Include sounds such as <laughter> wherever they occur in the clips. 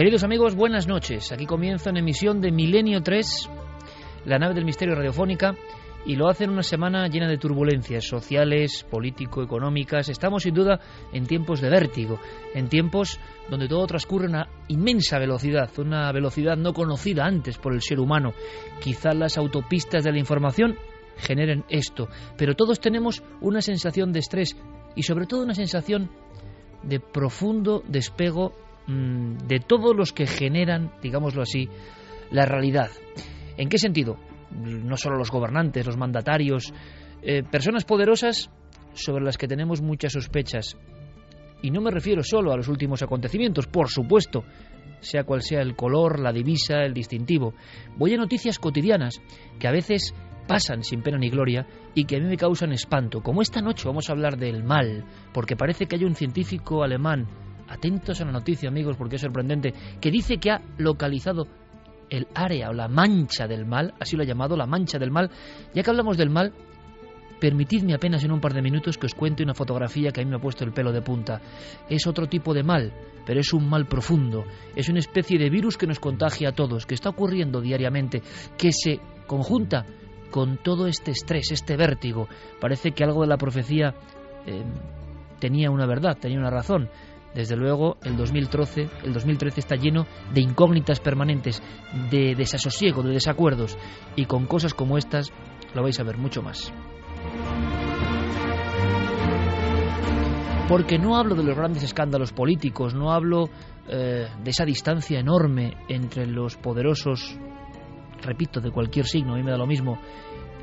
Queridos amigos, buenas noches. Aquí comienza una emisión de Milenio 3, la nave del misterio radiofónica, y lo hace en una semana llena de turbulencias sociales, político-económicas. Estamos sin duda en tiempos de vértigo, en tiempos donde todo transcurre a una inmensa velocidad, una velocidad no conocida antes por el ser humano. Quizá las autopistas de la información generen esto, pero todos tenemos una sensación de estrés y sobre todo una sensación de profundo despego de todos los que generan, digámoslo así, la realidad. ¿En qué sentido? No solo los gobernantes, los mandatarios, eh, personas poderosas sobre las que tenemos muchas sospechas. Y no me refiero solo a los últimos acontecimientos, por supuesto, sea cual sea el color, la divisa, el distintivo. Voy a noticias cotidianas que a veces pasan sin pena ni gloria y que a mí me causan espanto. Como esta noche vamos a hablar del mal, porque parece que hay un científico alemán Atentos a la noticia, amigos, porque es sorprendente, que dice que ha localizado el área o la mancha del mal, así lo ha llamado, la mancha del mal. Ya que hablamos del mal, permitidme apenas en un par de minutos que os cuente una fotografía que a mí me ha puesto el pelo de punta. Es otro tipo de mal, pero es un mal profundo. Es una especie de virus que nos contagia a todos, que está ocurriendo diariamente, que se conjunta con todo este estrés, este vértigo. Parece que algo de la profecía eh, tenía una verdad, tenía una razón. Desde luego, el 2013, el 2013 está lleno de incógnitas permanentes, de desasosiego, de desacuerdos, y con cosas como estas lo vais a ver mucho más. Porque no hablo de los grandes escándalos políticos, no hablo eh, de esa distancia enorme entre los poderosos, repito, de cualquier signo, a mí me da lo mismo,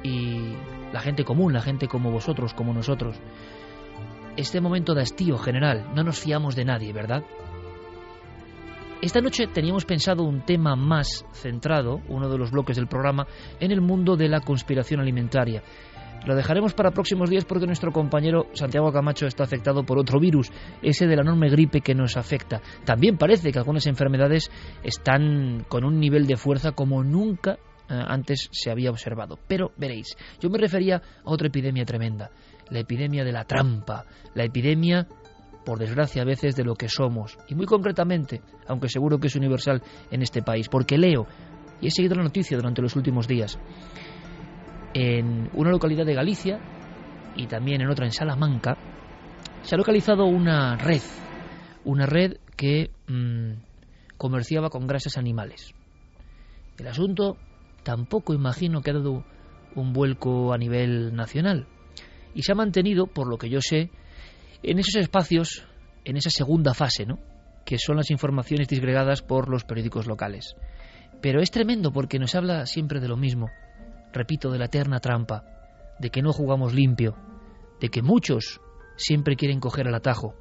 y la gente común, la gente como vosotros, como nosotros este momento de hastío general. No nos fiamos de nadie, ¿verdad? Esta noche teníamos pensado un tema más centrado, uno de los bloques del programa, en el mundo de la conspiración alimentaria. Lo dejaremos para próximos días porque nuestro compañero Santiago Camacho está afectado por otro virus, ese de la enorme gripe que nos afecta. También parece que algunas enfermedades están con un nivel de fuerza como nunca eh, antes se había observado. Pero veréis, yo me refería a otra epidemia tremenda, la epidemia de la trampa, la epidemia, por desgracia a veces, de lo que somos. Y muy concretamente, aunque seguro que es universal en este país, porque leo, y he seguido la noticia durante los últimos días, en una localidad de Galicia y también en otra en Salamanca, se ha localizado una red, una red que mm, comerciaba con grasas animales. El asunto tampoco imagino que ha dado un vuelco a nivel nacional y se ha mantenido, por lo que yo sé, en esos espacios, en esa segunda fase, ¿no? que son las informaciones disgregadas por los periódicos locales. Pero es tremendo porque nos habla siempre de lo mismo, repito, de la eterna trampa, de que no jugamos limpio, de que muchos siempre quieren coger el atajo.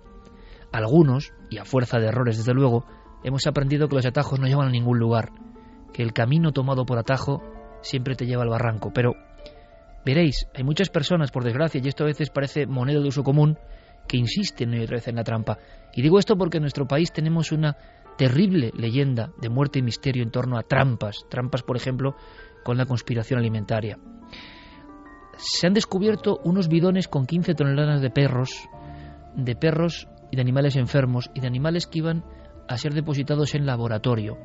Algunos, y a fuerza de errores desde luego, hemos aprendido que los atajos no llevan a ningún lugar, que el camino tomado por atajo siempre te lleva al barranco, pero Veréis, hay muchas personas, por desgracia, y esto a veces parece moneda de uso común, que insisten una y otra vez en la trampa. Y digo esto porque en nuestro país tenemos una terrible leyenda de muerte y misterio en torno a trampas, trampas por ejemplo con la conspiración alimentaria. Se han descubierto unos bidones con 15 toneladas de perros, de perros y de animales enfermos y de animales que iban a ser depositados en laboratorio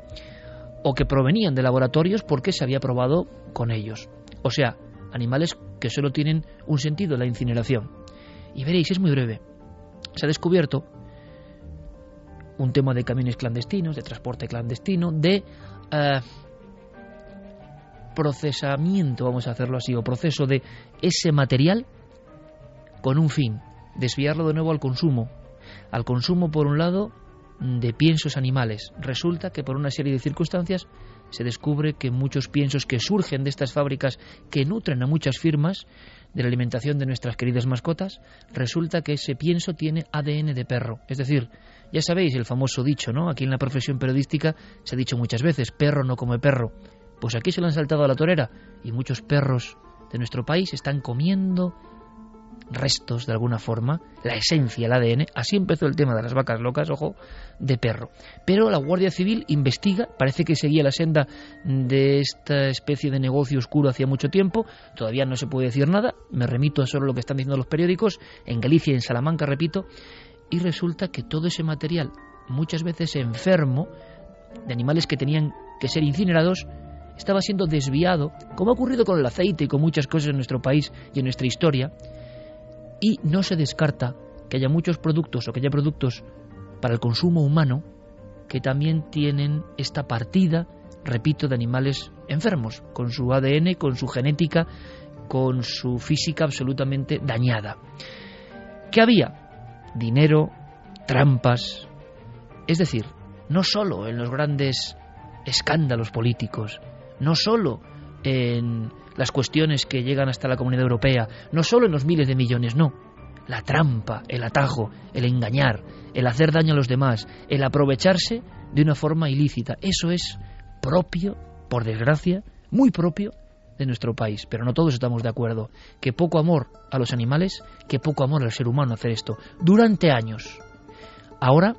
o que provenían de laboratorios porque se había probado con ellos. O sea, animales que solo tienen un sentido, la incineración. Y veréis, es muy breve. Se ha descubierto un tema de camiones clandestinos, de transporte clandestino, de eh, procesamiento, vamos a hacerlo así, o proceso de ese material con un fin, desviarlo de nuevo al consumo. Al consumo, por un lado, de piensos animales. Resulta que por una serie de circunstancias se descubre que muchos piensos que surgen de estas fábricas que nutren a muchas firmas de la alimentación de nuestras queridas mascotas, resulta que ese pienso tiene ADN de perro. Es decir, ya sabéis el famoso dicho, ¿no? Aquí en la profesión periodística se ha dicho muchas veces, perro no come perro. Pues aquí se lo han saltado a la torera y muchos perros de nuestro país están comiendo restos de alguna forma, la esencia, el ADN, así empezó el tema de las vacas locas, ojo, de perro. Pero la Guardia Civil investiga, parece que seguía la senda de esta especie de negocio oscuro hacía mucho tiempo, todavía no se puede decir nada, me remito a solo lo que están diciendo los periódicos, en Galicia y en Salamanca, repito, y resulta que todo ese material, muchas veces enfermo, de animales que tenían que ser incinerados, estaba siendo desviado, como ha ocurrido con el aceite y con muchas cosas en nuestro país y en nuestra historia, y no se descarta que haya muchos productos o que haya productos para el consumo humano que también tienen esta partida, repito, de animales enfermos, con su ADN, con su genética, con su física absolutamente dañada. ¿Qué había? Dinero, trampas, es decir, no solo en los grandes escándalos políticos, no solo en las cuestiones que llegan hasta la Comunidad Europea, no solo en los miles de millones, no. La trampa, el atajo, el engañar, el hacer daño a los demás, el aprovecharse de una forma ilícita, eso es propio, por desgracia, muy propio de nuestro país, pero no todos estamos de acuerdo. Que poco amor a los animales, que poco amor al ser humano hacer esto, durante años. Ahora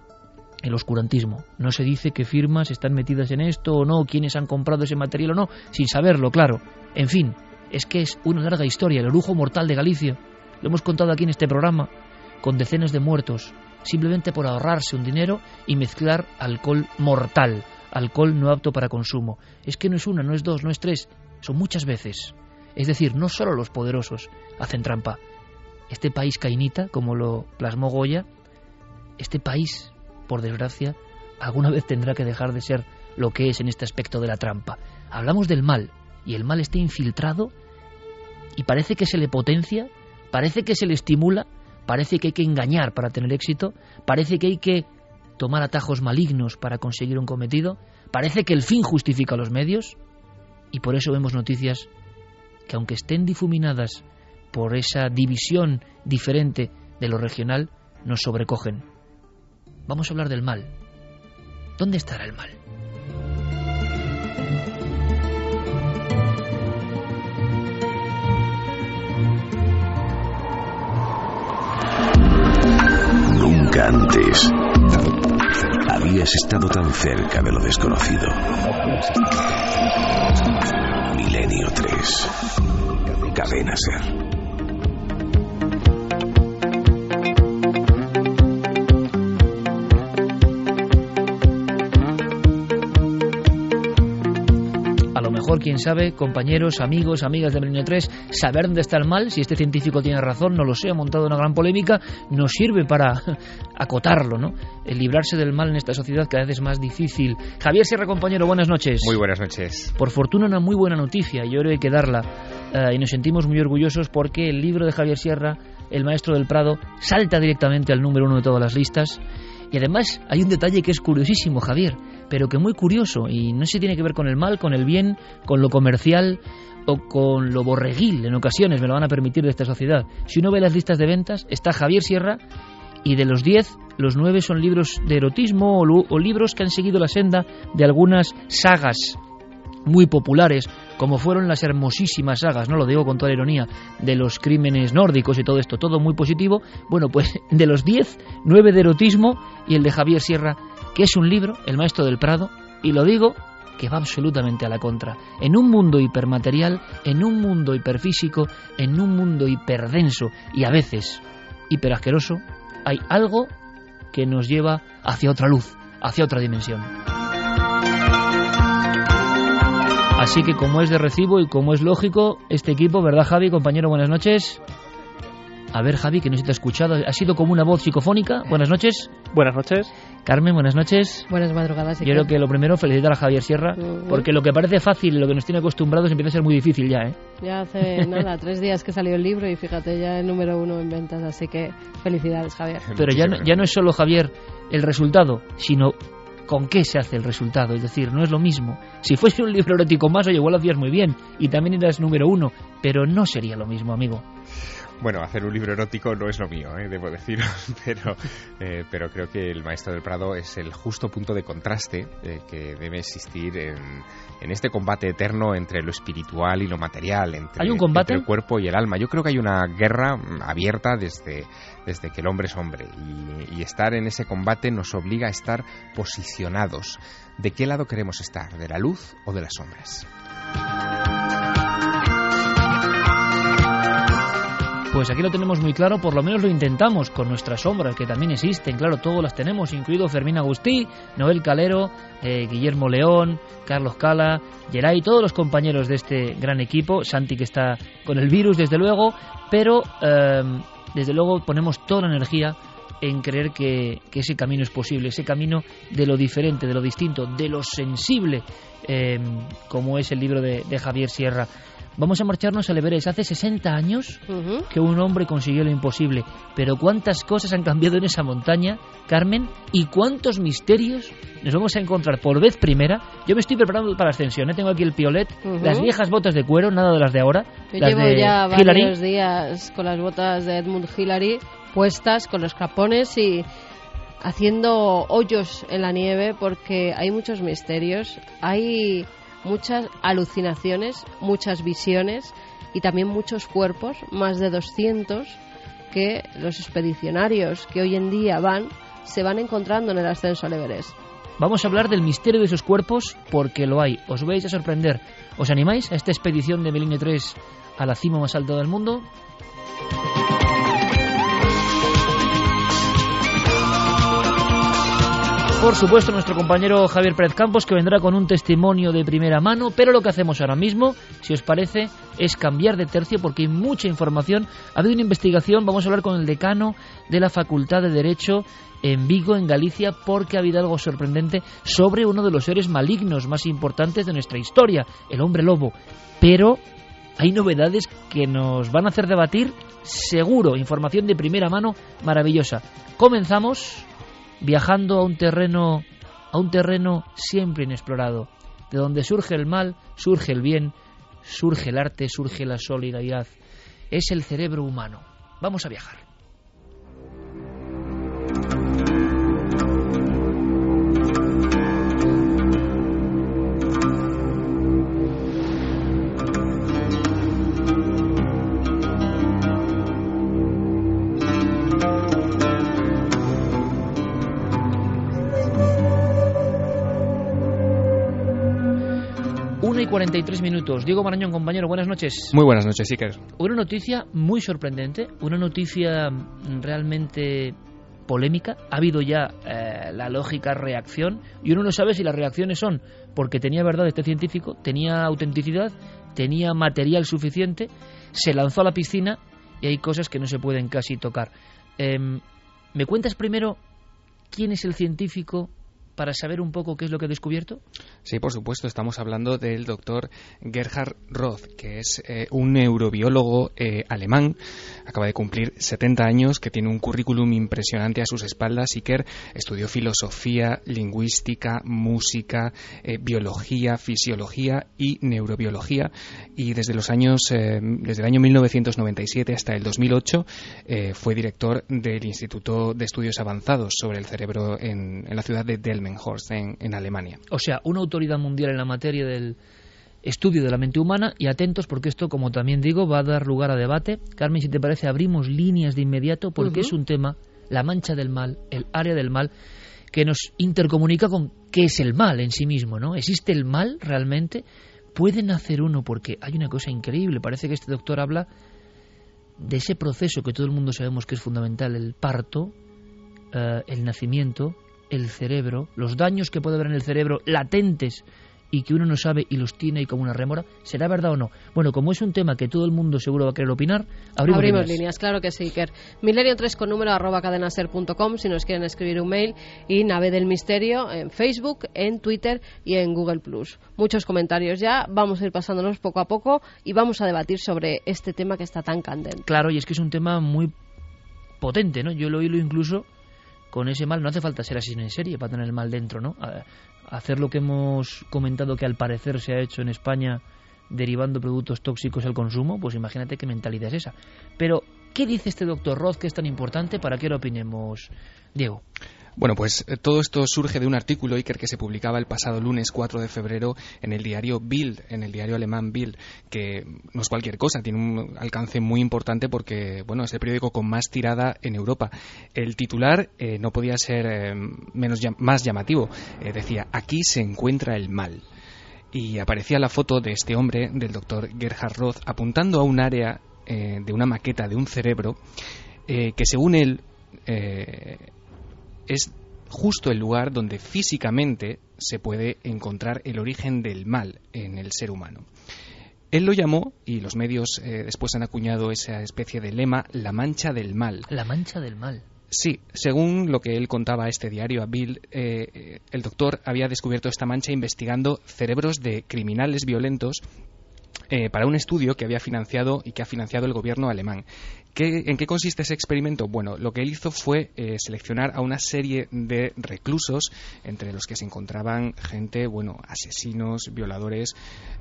el oscurantismo. No se dice qué firmas están metidas en esto o no, quiénes han comprado ese material o no, sin saberlo, claro. En fin, es que es una larga historia, el orujo mortal de Galicia. Lo hemos contado aquí en este programa, con decenas de muertos, simplemente por ahorrarse un dinero y mezclar alcohol mortal, alcohol no apto para consumo. Es que no es una, no es dos, no es tres, son muchas veces. Es decir, no solo los poderosos hacen trampa. Este país cainita, como lo plasmó Goya, este país por desgracia, alguna vez tendrá que dejar de ser lo que es en este aspecto de la trampa. Hablamos del mal, y el mal está infiltrado y parece que se le potencia, parece que se le estimula, parece que hay que engañar para tener éxito, parece que hay que tomar atajos malignos para conseguir un cometido, parece que el fin justifica los medios, y por eso vemos noticias que aunque estén difuminadas por esa división diferente de lo regional, nos sobrecogen. Vamos a hablar del mal. ¿Dónde estará el mal? Nunca antes habías estado tan cerca de lo desconocido. Milenio 3. Cadena Ser. Quién sabe, compañeros, amigos, amigas de Milenio 3, saber dónde está el mal, si este científico tiene razón, no lo sé, ha montado una gran polémica, nos sirve para <laughs> acotarlo, ¿no? El librarse del mal en esta sociedad cada vez es más difícil. Javier Sierra, compañero, buenas noches. Muy buenas noches. Por fortuna, una muy buena noticia, yo creo que darla, eh, y nos sentimos muy orgullosos porque el libro de Javier Sierra, El Maestro del Prado, salta directamente al número uno de todas las listas. Y además hay un detalle que es curiosísimo, Javier pero que muy curioso y no si tiene que ver con el mal, con el bien, con lo comercial o con lo borreguil en ocasiones, me lo van a permitir de esta sociedad. Si uno ve las listas de ventas, está Javier Sierra y de los 10, los 9 son libros de erotismo o, libros que han seguido la senda de algunas sagas muy populares, como fueron las hermosísimas sagas, no lo digo con toda ironía, de los crímenes nórdicos y todo esto, todo muy positivo. Bueno, pues <laughs> de los 10, 9 de erotismo y el de Javier Sierra, que es un libro, El Maestro del Prado, y lo digo que va absolutamente a la contra. En un mundo hipermaterial, en un mundo hiperfísico, en un mundo hiperdenso y a veces hiperasqueroso, hay algo que nos lleva hacia otra luz, hacia otra dimensión. Así que como es de recibo y como es lógico, este equipo, ¿verdad Javi, compañero? Buenas noches. A ver, Javi, que no se te ha escuchado. Ha sido como una voz psicofónica. Buenas noches. Buenas noches. Carmen, buenas noches. Buenas madrugadas. Yo creo que lo primero, felicitar a Javier Sierra, porque lo que parece fácil, lo que nos tiene acostumbrados, empieza a ser muy difícil ya, ¿eh? Ya hace <laughs> nada, tres días que salió el libro y fíjate, ya el número uno en ventas, así que felicidades, Javier. Pero ya ya no es solo, Javier, el resultado, sino con qué se hace el resultado. Es decir, no es lo mismo. Si fuese un libro erótico más, oye, igual lo hacías muy bien y también eras número uno, pero no sería lo mismo, amigo. Bueno, hacer un libro erótico no es lo mío, ¿eh? debo decir, <laughs> pero, eh, pero creo que El Maestro del Prado es el justo punto de contraste eh, que debe existir en, este combate eterno entre lo espiritual y lo material, entre, ¿Hay un combate? el cuerpo y el alma. Yo creo que hay una guerra abierta desde, desde que el hombre es hombre y, y estar en ese combate nos obliga a estar posicionados. ¿De qué lado queremos estar? ¿De la luz o de las sombras? Pues aquí lo tenemos muy claro, por lo menos lo intentamos con nuestras sombras, que también existen, claro, todas las tenemos, incluido Fermín Agustí, Noel Calero, eh, Guillermo León, Carlos Cala, Geray, todos los compañeros de este gran equipo, Santi que está con el virus, desde luego, pero em, desde luego ponemos toda la energía en creer que, ese camino es posible, ese camino de lo diferente, de lo distinto, de lo sensible, em, como es el libro de Javier Sierra. Vamos a marcharnos al Everest. Hace 60 años que un hombre consiguió lo imposible. Pero cuántas cosas han cambiado en esa montaña, Carmen, y cuántos misterios nos vamos a encontrar por vez primera. Yo me estoy preparando para la ascensión. ¿eh? Tengo aquí el piolet, las viejas botas de cuero, nada de las de ahora. Yo llevo ya varios días con las botas de Edmund Hillary puestas, con los capones y haciendo hoyos en la nieve porque hay muchos misterios. Hay muchas alucinaciones, muchas visiones y también muchos cuerpos, más de 200, que los expedicionarios que hoy en día van se van encontrando en el ascenso al Everest. Vamos a hablar del misterio de esos cuerpos porque lo hay. Os vais a sorprender. ¿Os animáis a esta expedición de Meline 3 a la cima más alta del mundo? Por supuesto, nuestro compañero Javier Pérez Campos, que vendrá con un testimonio de primera mano, pero lo que hacemos ahora mismo, si os parece, es cambiar de tercio porque hay mucha información. Ha habido una investigación, vamos a hablar con el decano de la Facultad de Derecho en Vigo, en Galicia, porque ha habido algo sorprendente sobre uno de los seres malignos más importantes de nuestra historia, el hombre lobo. Pero hay novedades que nos van a hacer debatir, seguro, información de primera mano maravillosa. Comenzamos viajando a un terreno a un terreno siempre inexplorado, de donde surge el mal, surge el bien, surge el arte, surge la solidaridad. Es el cerebro humano. Vamos a viajar. 43 minutos. Diego Marañón, compañero, buenas noches. Muy buenas noches, Iker. Una noticia muy sorprendente, una noticia realmente polémica. Ha habido ya eh, la lógica reacción y uno no sabe si las reacciones son porque tenía verdad este científico, tenía autenticidad, tenía material suficiente, se lanzó a la piscina y hay cosas que no se pueden casi tocar. Em, ¿Me cuentas primero quién es el científico para saber un poco qué es lo que ha descubierto? Sí, por supuesto. Estamos hablando del doctor Gerhard Roth, que es eh, un neurobiólogo eh, alemán. Acaba de cumplir 70 años, que tiene un currículum impresionante a sus espaldas. Iker estudió filosofía, lingüística, música, eh, biología, fisiología y neurobiología. Y desde los años, desde el año 1997 hasta el 2008, fue director del Instituto de Estudios Avanzados sobre el Cerebro en la ciudad de Delmenhorst, en, en Alemania. O sea, una autoridad mundial en la materia del, estudio de la mente humana y atentos porque esto, como también digo, va a dar lugar a debate. Carmen, si te parece, abrimos líneas de inmediato porque es un tema, la mancha del mal, el área del mal, que nos intercomunica con qué es el mal en sí mismo, ¿no? ¿Existe el mal realmente? ¿Puede nacer uno? Porque hay una cosa increíble, parece que este doctor habla de ese proceso que todo el mundo sabemos que es fundamental, el parto, eh, el nacimiento, el cerebro, los daños que puede haber en el cerebro latentes y que uno no sabe y los tiene ahí como una rémora, ¿será verdad o no? Bueno, como es un tema que todo el mundo seguro va a querer opinar, abrimos, abrimos líneas. claro que sí, Iker. Milenio 3 con número arroba cadenaser.com si nos quieren escribir un mail y Nave del Misterio en Facebook, en Twitter y en Google Plus. Muchos comentarios ya, vamos a ir pasándonos poco a poco y vamos a debatir sobre este tema que está tan candente. Claro, y es que es un tema muy potente, ¿no? Yo lo oído incluso con ese mal, no hace falta ser así en serie para tener el mal dentro, ¿no? hacer lo que hemos comentado que al parecer se ha hecho en España derivando productos tóxicos al consumo, pues imagínate qué mentalidad es esa. Pero, ¿qué dice este doctor Roth que es tan importante para que lo opinemos, Diego? Bueno, pues eh, todo esto surge de un artículo, Iker, que se publicaba el pasado lunes 4 de febrero en el diario Bild, en el diario alemán Bild, que no es cualquier cosa, tiene un alcance muy importante porque, bueno, es el periódico con más tirada en Europa. El titular eh, no podía ser eh, menos más llamativo. decía, aquí se encuentra el mal. Y aparecía la foto de este hombre, del doctor Gerhard Roth, apuntando a un área de una maqueta de un cerebro que, según él, es justo el lugar donde físicamente se puede encontrar el origen del mal en el ser humano. Él lo llamó, y los medios eh, después han acuñado esa especie de lema, la mancha del mal. La mancha del mal. Sí, según lo que él contaba a este diario, a Bill, eh, el doctor había descubierto esta mancha investigando cerebros de criminales violentos eh, para un estudio que había financiado y que ha financiado el gobierno alemán. ¿En qué consiste ese experimento? Bueno, lo que él hizo fue eh, seleccionar a una serie de reclusos, entre los que se encontraban gente, bueno, asesinos, violadores,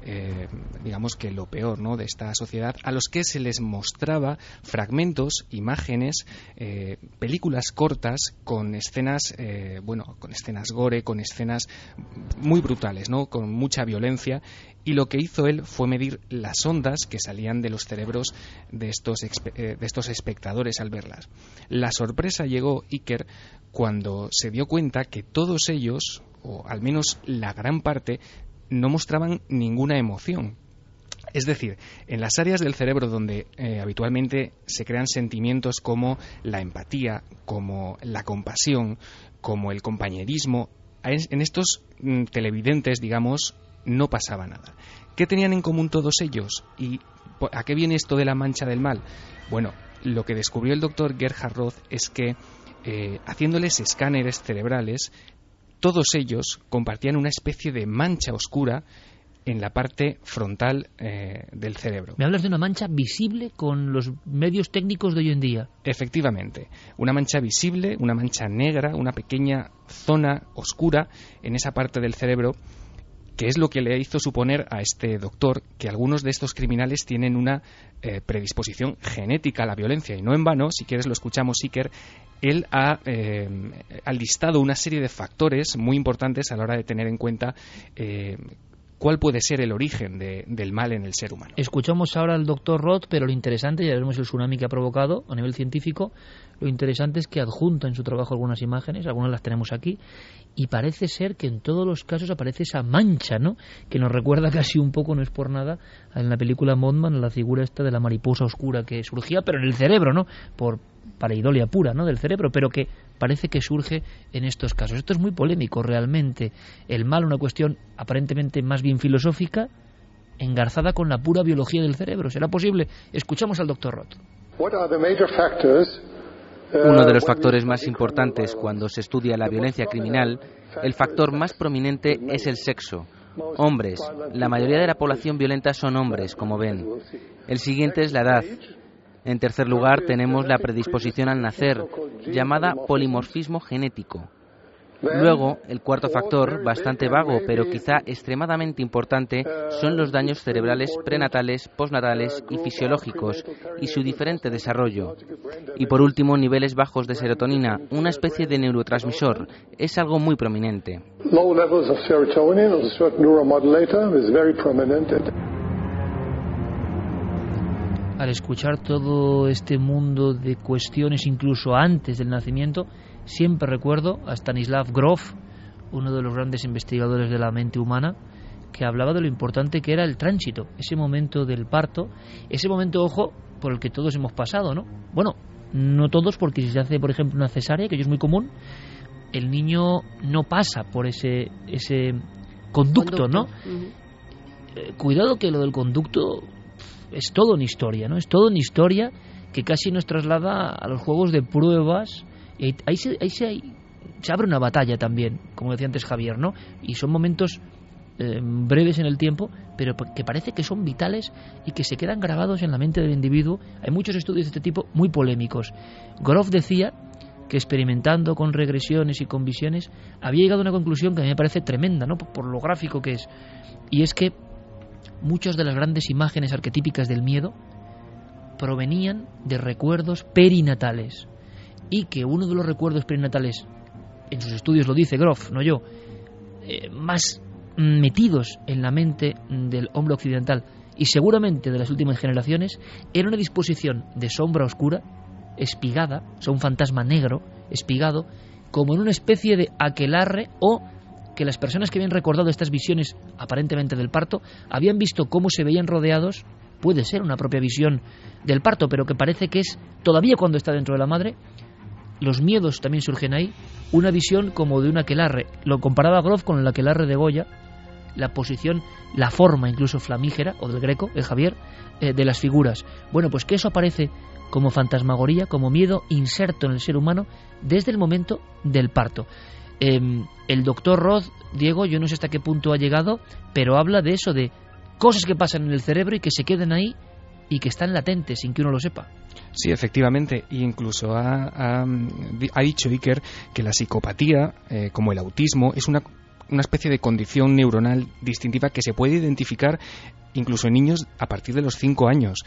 eh, digamos que lo peor de esta sociedad, a los que se les mostraba fragmentos, imágenes, películas cortas con escenas, bueno, con escenas gore, con escenas muy brutales, ¿no? con mucha violencia, y lo que hizo él fue medir las ondas que salían de los cerebros de estos, de estos espectadores al verlas. La sorpresa llegó Iker cuando se dio cuenta que todos ellos, o al menos la gran parte, no mostraban ninguna emoción. Es decir, en las áreas del cerebro donde eh, habitualmente se crean sentimientos como la empatía, como la compasión, como el compañerismo, en estos mm, televidentes, digamos, no pasaba nada. ¿Qué tenían en común todos ellos? ¿Y a qué viene esto de la mancha del mal? Bueno, lo que descubrió el doctor Gerhard Roth es que eh, haciéndoles escáneres cerebrales, todos ellos compartían una especie de mancha oscura en la parte frontal eh, del cerebro. Me hablas de una mancha visible con los medios técnicos de hoy en día. Efectivamente, una mancha visible, una mancha negra, una pequeña zona oscura en esa parte del cerebro que es lo que le hizo suponer a este doctor que algunos de estos criminales tienen una eh, predisposición genética a la violencia. Y no en vano, si quieres lo escuchamos, Iker, él ha, eh, listado una serie de factores muy importantes a la hora de tener en cuenta eh, cuál puede ser el origen del mal en el ser humano. Escuchamos ahora al doctor Roth, pero lo interesante, ya vemos el tsunami que ha provocado a nivel científico, lo interesante es que adjunta en su trabajo algunas imágenes, algunas las tenemos aquí, y parece ser que en todos los casos aparece esa mancha, ¿no? Que nos recuerda casi un poco, no es por nada, en la película Mondman, la figura esta de la mariposa oscura que surgía, pero en el cerebro, ¿no? Por pareidolia pura, ¿no? Del cerebro, pero que parece que surge en estos casos. Esto es muy polémico realmente. El mal, una cuestión aparentemente más bien filosófica, engarzada con la pura biología del cerebro. ¿Será posible? Escuchamos al doctor Roth. Uno de los factores más importantes cuando se estudia la violencia criminal, el factor más prominente es el sexo. Hombres. La mayoría de la población violenta son hombres, como ven. El siguiente es la edad. En tercer lugar, tenemos la predisposición al nacer, llamada polimorfismo genético. Luego, el cuarto factor, bastante vago pero quizá extremadamente importante, son los daños cerebrales prenatales, postnatales y fisiológicos y su diferente desarrollo. Y por último, niveles bajos de serotonina, una especie de neurotransmisor, es algo muy prominente. Al escuchar todo este mundo de cuestiones incluso antes del nacimiento, siempre recuerdo a Stanislav Grof, uno de los grandes investigadores de la mente humana, que hablaba de lo importante que era el tránsito, ese momento del parto, ese momento, ojo, por el que todos hemos pasado, ¿no? Bueno, no todos, porque si se hace, por ejemplo, una cesárea, que es muy común, el niño no pasa por ese, ese conducto, ¿no? Eh, cuidado que lo del conducto es todo una historia, ¿no? Es todo una historia que casi nos traslada a los juegos de pruebas. Ahí, se, ahí se, se, abre una batalla también, como decía antes Javier, ¿no? Y son momentos eh, breves en el tiempo, pero que parece que son vitales y que se quedan grabados en la mente del individuo. Hay muchos estudios de este tipo muy polémicos. Groff decía que experimentando con regresiones y con visiones había llegado a una conclusión que a mí me parece tremenda, ¿no? por lo gráfico que es. Y es que muchas de las grandes imágenes arquetípicas del miedo provenían de recuerdos perinatales y que uno de los recuerdos perinatales, en sus estudios lo dice Groff, no yo, eh, más metidos en la mente del hombre occidental y seguramente de las últimas generaciones, era una disposición de sombra oscura, espigada, o sea, un fantasma negro, espigado, como en una especie de aquelarre o que las personas que habían recordado estas visiones aparentemente del parto habían visto cómo se veían rodeados, puede ser una propia visión del parto, pero que parece que es todavía cuando está dentro de la madre, los miedos también surgen ahí, una visión como de un aquelarre. Lo comparaba Groff con el aquelarre de Goya, la posición, la forma incluso flamígera, o del greco, el Javier, eh, de las figuras. Bueno, pues que eso aparece como fantasmagoría, como miedo inserto en el ser humano desde el momento del parto. Em, el doctor Roth, Diego, yo no sé hasta qué punto ha llegado, pero habla de eso, de cosas que pasan en el cerebro y que se quedan ahí y que están latentes sin que uno lo sepa. Sí, efectivamente. Y incluso ha, ha dicho Iker que la psicopatía, eh, como el autismo, es una una especie de condición neuronal distintiva que se puede identificar incluso en niños a partir de los 5 años.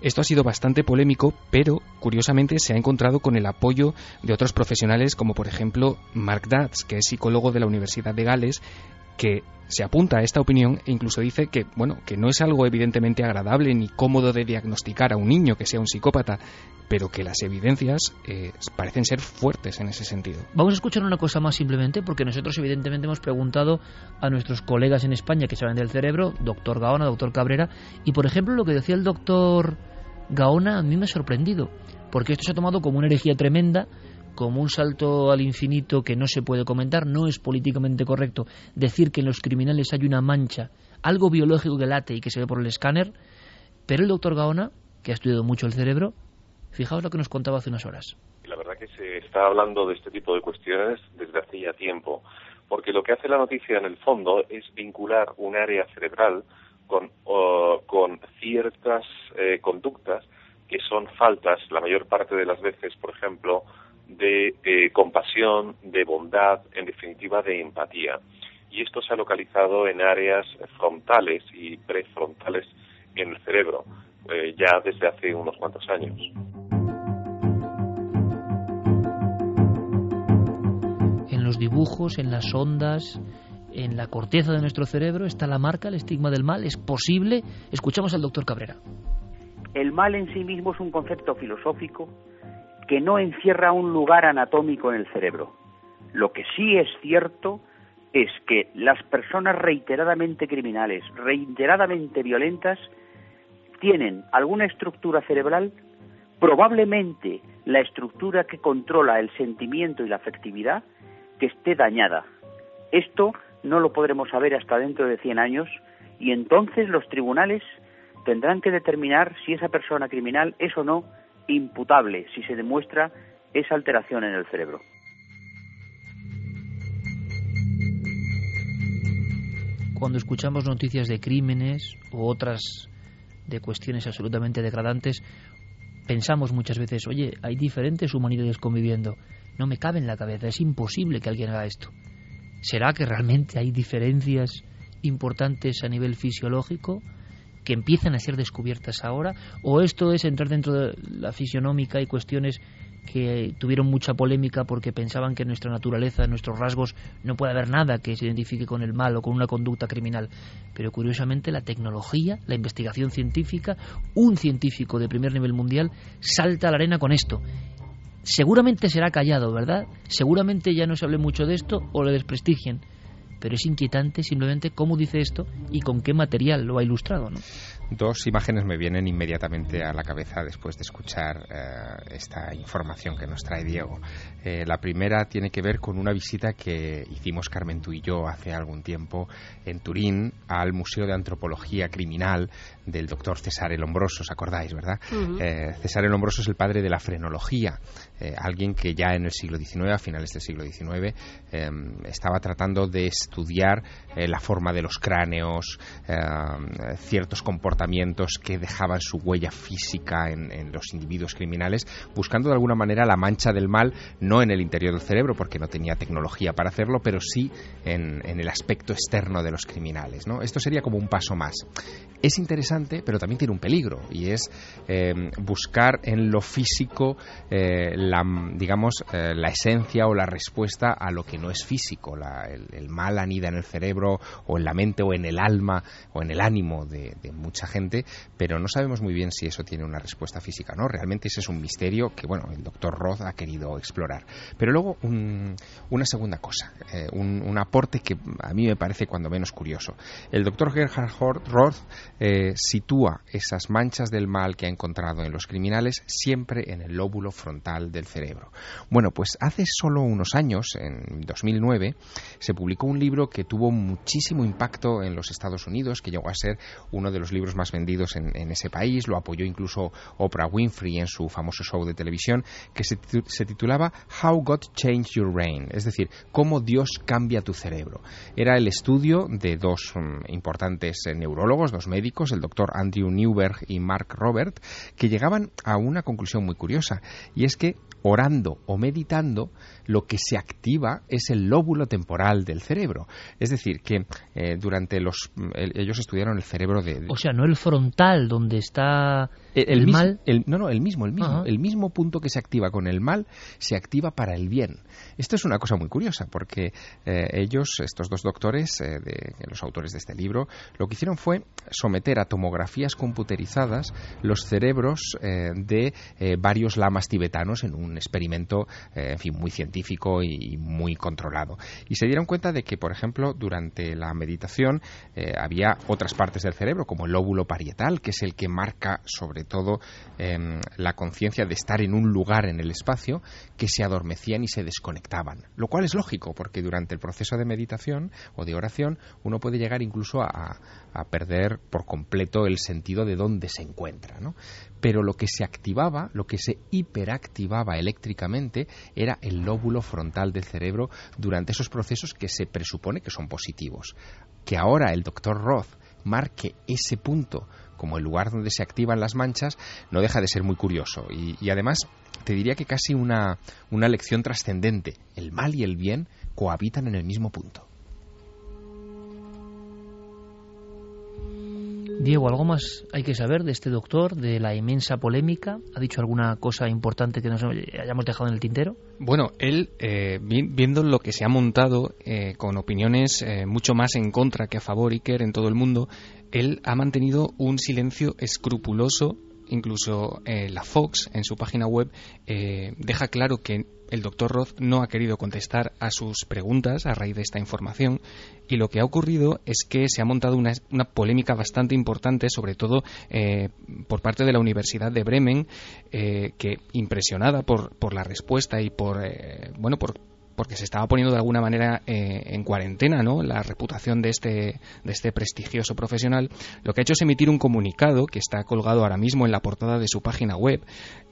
Esto ha sido bastante polémico, pero curiosamente se ha encontrado con el apoyo de otros profesionales como por ejemplo Mark Dutz, que es psicólogo de la Universidad de Gales, que se apunta a esta opinión e incluso dice que bueno que no es algo evidentemente agradable ni cómodo de diagnosticar a un niño que sea un psicópata pero que las evidencias eh, parecen ser fuertes en ese sentido. Vamos a escuchar una cosa más simplemente porque nosotros evidentemente hemos preguntado a nuestros colegas en España que saben del cerebro doctor Gaona doctor Cabrera y por ejemplo lo que decía el doctor Gaona a mí me ha sorprendido porque esto se ha tomado como una herejía tremenda como un salto al infinito que no se puede comentar, no es políticamente correcto decir que en los criminales hay una mancha, algo biológico que late y que se ve por el escáner, pero el doctor Gaona, que ha estudiado mucho el cerebro, fijaos lo que nos contaba hace unas horas. La verdad que se está hablando de este tipo de cuestiones desde hace tiempo, porque lo que hace la noticia en el fondo es vincular un área cerebral con, con ciertas eh, conductas que son faltas, la mayor parte de las veces, por ejemplo, de eh, compasión, de bondad, en definitiva de empatía. Y esto se ha localizado en áreas frontales y prefrontales en el cerebro, eh, ya desde hace unos cuantos años. En los dibujos, en las ondas, en la corteza de nuestro cerebro está la marca, el estigma del mal. ¿Es posible? Escuchamos al doctor Cabrera. El mal en sí mismo es un concepto filosófico que no encierra un lugar anatómico en el cerebro. Lo que sí es cierto es que las personas reiteradamente criminales, reiteradamente violentas, tienen alguna estructura cerebral, probablemente la estructura que controla el sentimiento y la afectividad, que esté dañada. Esto no lo podremos saber hasta dentro de 100 años y entonces los tribunales tendrán que determinar si esa persona criminal es o no imputable si se demuestra esa alteración en el cerebro. Cuando escuchamos noticias de crímenes u otras de cuestiones absolutamente degradantes, pensamos muchas veces, oye, hay diferentes humanidades conviviendo. No me cabe en la cabeza, es imposible que alguien haga esto. ¿Será que realmente hay diferencias importantes a nivel fisiológico que empiezan a ser descubiertas ahora? ¿O esto es entrar dentro de la fisionómica y cuestiones que tuvieron mucha polémica porque pensaban que en nuestra naturaleza, en nuestros rasgos, no puede haber nada que se identifique con el mal o con una conducta criminal. Pero curiosamente la tecnología, la investigación científica, un científico de primer nivel mundial salta a la arena con esto. Seguramente será callado, ¿verdad? Seguramente ya no se hable mucho de esto o le desprestigien pero es inquietante simplemente cómo dice esto y con qué material lo ha ilustrado. ¿no? Dos imágenes me vienen inmediatamente a la cabeza después de escuchar eh, esta información que nos trae Diego. Eh, la primera tiene que ver con una visita que hicimos Carmen tú y yo hace algún tiempo en Turín al Museo de Antropología Criminal del doctor César Elombroso, ¿os acordáis, verdad? Eh, César Elombroso es el padre de la frenología, alguien que ya en el siglo XIX, a finales del siglo XIX, em, estaba tratando de estudiar la forma de los cráneos, em, ciertos comportamientos que dejaban su huella física en, los individuos criminales, buscando de alguna manera la mancha del mal, no en el interior del cerebro, porque no tenía tecnología para hacerlo, pero sí en, el aspecto externo de los criminales. ¿no? Esto sería como un paso más. Es interesante, pero también tiene un peligro, y es eh, buscar en lo físico eh, la, digamos, eh, la esencia o la respuesta a lo que no es físico. el, mal anida en el cerebro, o en la mente, o en el alma, o en el ánimo de, mucha gente, pero no sabemos muy bien si eso tiene una respuesta física no. Realmente ese es un misterio que, bueno, el doctor Roth ha querido explorar. Pero luego una segunda cosa, eh, un, aporte que a mí me parece cuando menos curioso. El doctor Gerhard Roth eh, sitúa esas manchas del mal que ha encontrado en los criminales siempre en el lóbulo frontal del cerebro. Bueno, pues hace solo unos años, en 2009, se publicó un libro que tuvo muchísimo impacto en los Estados Unidos, que llegó a ser uno de los libros más vendidos en, ese país, lo apoyó incluso Oprah Winfrey en su famoso show de televisión, que se titulaba How God Changed Your Brain, es decir, cómo Dios cambia tu cerebro. Era el estudio de dos mm, importantes eh, neurólogos, dos médicos, el doctor Andrew Newberg y Mark Robert, que llegaban a una conclusión muy curiosa, y es que orando o meditando, lo que se activa es el lóbulo temporal del cerebro. Es decir, que eh, durante los... Mm, ellos estudiaron el cerebro de, O sea, no el frontal, donde está el, mal... no, no, el mismo, el mismo. El mismo punto que se activa con el mal se activa para el bien. Esto es una cosa muy curiosa, porque eh, ellos, estos dos doctores, eh, de, los autores de este libro, lo que hicieron fue someter a tomografías computerizadas los cerebros de varios lamas tibetanos en un experimento, eh, en fin, muy científico y muy controlado. Y se dieron cuenta de que, por ejemplo, durante la meditación eh, había otras partes del cerebro, como el lóbulo parietal, que es el que marca sobre todo em, la conciencia de estar en un lugar en el espacio, que se adormecían y se desconectaban. Lo cual es lógico, porque durante el proceso de meditación o de oración uno puede llegar incluso a, a perder por completo el sentido de dónde se encuentra. ¿no? Pero lo que se activaba, lo que se hiperactivaba eléctricamente era el lóbulo frontal del cerebro durante esos procesos que se presupone que son positivos. Que ahora el doctor Roth marque ese punto como el lugar donde se activan las manchas, no deja de ser muy curioso. Y, además, te diría que casi una, una lección trascendente. El mal y el bien cohabitan en el mismo punto. Diego, ¿algo más hay que saber de este doctor, de la inmensa polémica? ¿Ha dicho alguna cosa importante que nos hayamos dejado en el tintero? Bueno, él, eh, viendo lo que se ha montado eh, con opiniones eh, mucho más en contra que a favor Iker en todo el mundo, él ha mantenido un silencio escrupuloso incluso la Fox en su página web deja claro que el doctor Roth no ha querido contestar a sus preguntas a raíz de esta información y lo que ha ocurrido es que se ha montado una, polémica bastante importante, sobre todo eh, por parte de la Universidad de Bremen, eh, que impresionada por, por la respuesta y por, eh, bueno, por, porque se estaba poniendo de alguna manera eh, en cuarentena ¿no? la reputación de este, de este prestigioso profesional, lo que ha hecho es emitir un comunicado que está colgado ahora mismo en la portada de su página web,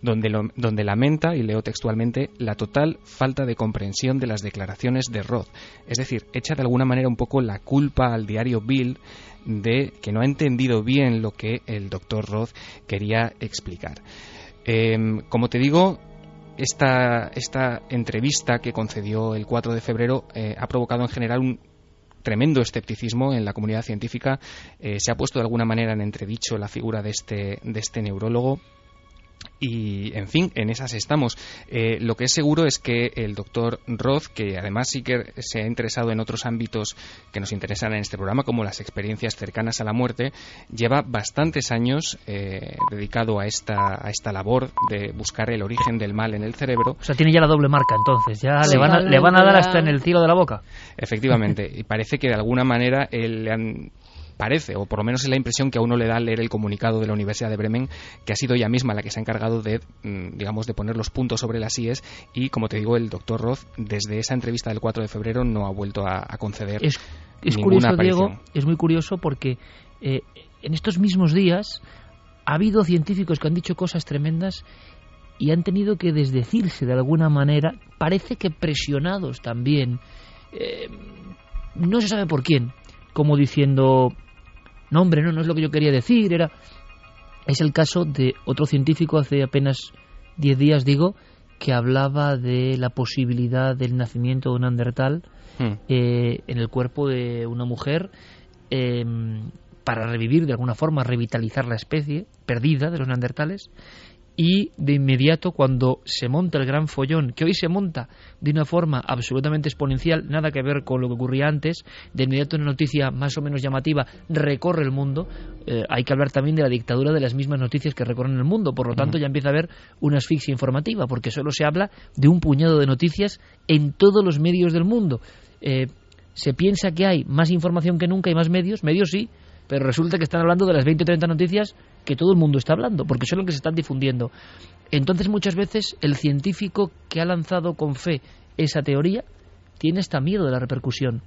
donde, donde lamenta, y leo textualmente, la total falta de comprensión de las declaraciones de Roth. Es decir, echa de alguna manera un poco la culpa al diario Bild de que no ha entendido bien lo que el doctor Roth quería explicar. Em, como te digo, esta, esta entrevista que concedió el 4 de febrero eh, ha provocado en general un tremendo escepticismo en la comunidad científica. Eh, se ha puesto de alguna manera en entredicho la figura de este, de este neurólogo y, en fin, en esas estamos. Eh, lo que es seguro es que el doctor Roth, que además sí que se ha interesado en otros ámbitos que nos interesan en este programa, como las experiencias cercanas a la muerte, lleva bastantes años eh, dedicado a esta, a esta labor de buscar el origen del mal en el cerebro. O sea, tiene ya la doble marca, entonces. Ya le, van a, le van a dar hasta en el cielo de la boca. Efectivamente. y parece que de alguna manera él le han parece, o por lo menos es la impresión que a uno le da al leer el comunicado de la Universidad de Bremen, que ha sido ella misma la que se ha encargado de, mm, digamos, de poner los puntos sobre las IES y, como te digo, el doctor Roth, desde esa entrevista del 4 de febrero, no ha vuelto a, conceder es, es curioso, Diego, es muy curioso porque eh, en estos mismos días ha habido científicos que han dicho cosas tremendas y han tenido que desdecirse de alguna manera, parece que presionados también, eh, no se sabe por quién, como diciendo, no, hombre, no, no es lo que yo quería decir, era... Es el caso de otro científico hace apenas 10 días, digo, que hablaba de la posibilidad del nacimiento de un Neandertal hmm. eh, en el cuerpo de una mujer em, para revivir de alguna forma, revitalizar la especie perdida de los neandertales y de inmediato cuando se monta el gran follón, que hoy se monta de una forma absolutamente exponencial, nada que ver con lo que ocurría antes, de inmediato una noticia más o menos llamativa recorre el mundo, eh, hay que hablar también de la dictadura de las mismas noticias que recorren el mundo, por lo tanto ya empieza a haber una asfixia informativa, porque solo se habla de un puñado de noticias en todos los medios del mundo. Eh, se piensa que hay más información que nunca y más medios, medios sí, pero resulta que están hablando de las 20 o 30 noticias que todo el mundo está hablando, porque son las que se están difundiendo. Entonces muchas veces el científico que ha lanzado con fe esa teoría tiene hasta miedo de la repercusión.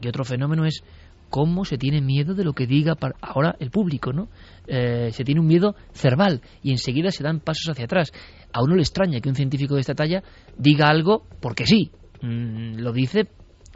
Y otro fenómeno es cómo se tiene miedo de lo que diga ahora el público, ¿no? Eh, se tiene un miedo cerval y enseguida se dan pasos hacia atrás. A uno le extraña que un científico de esta talla diga algo porque sí, mm, lo dice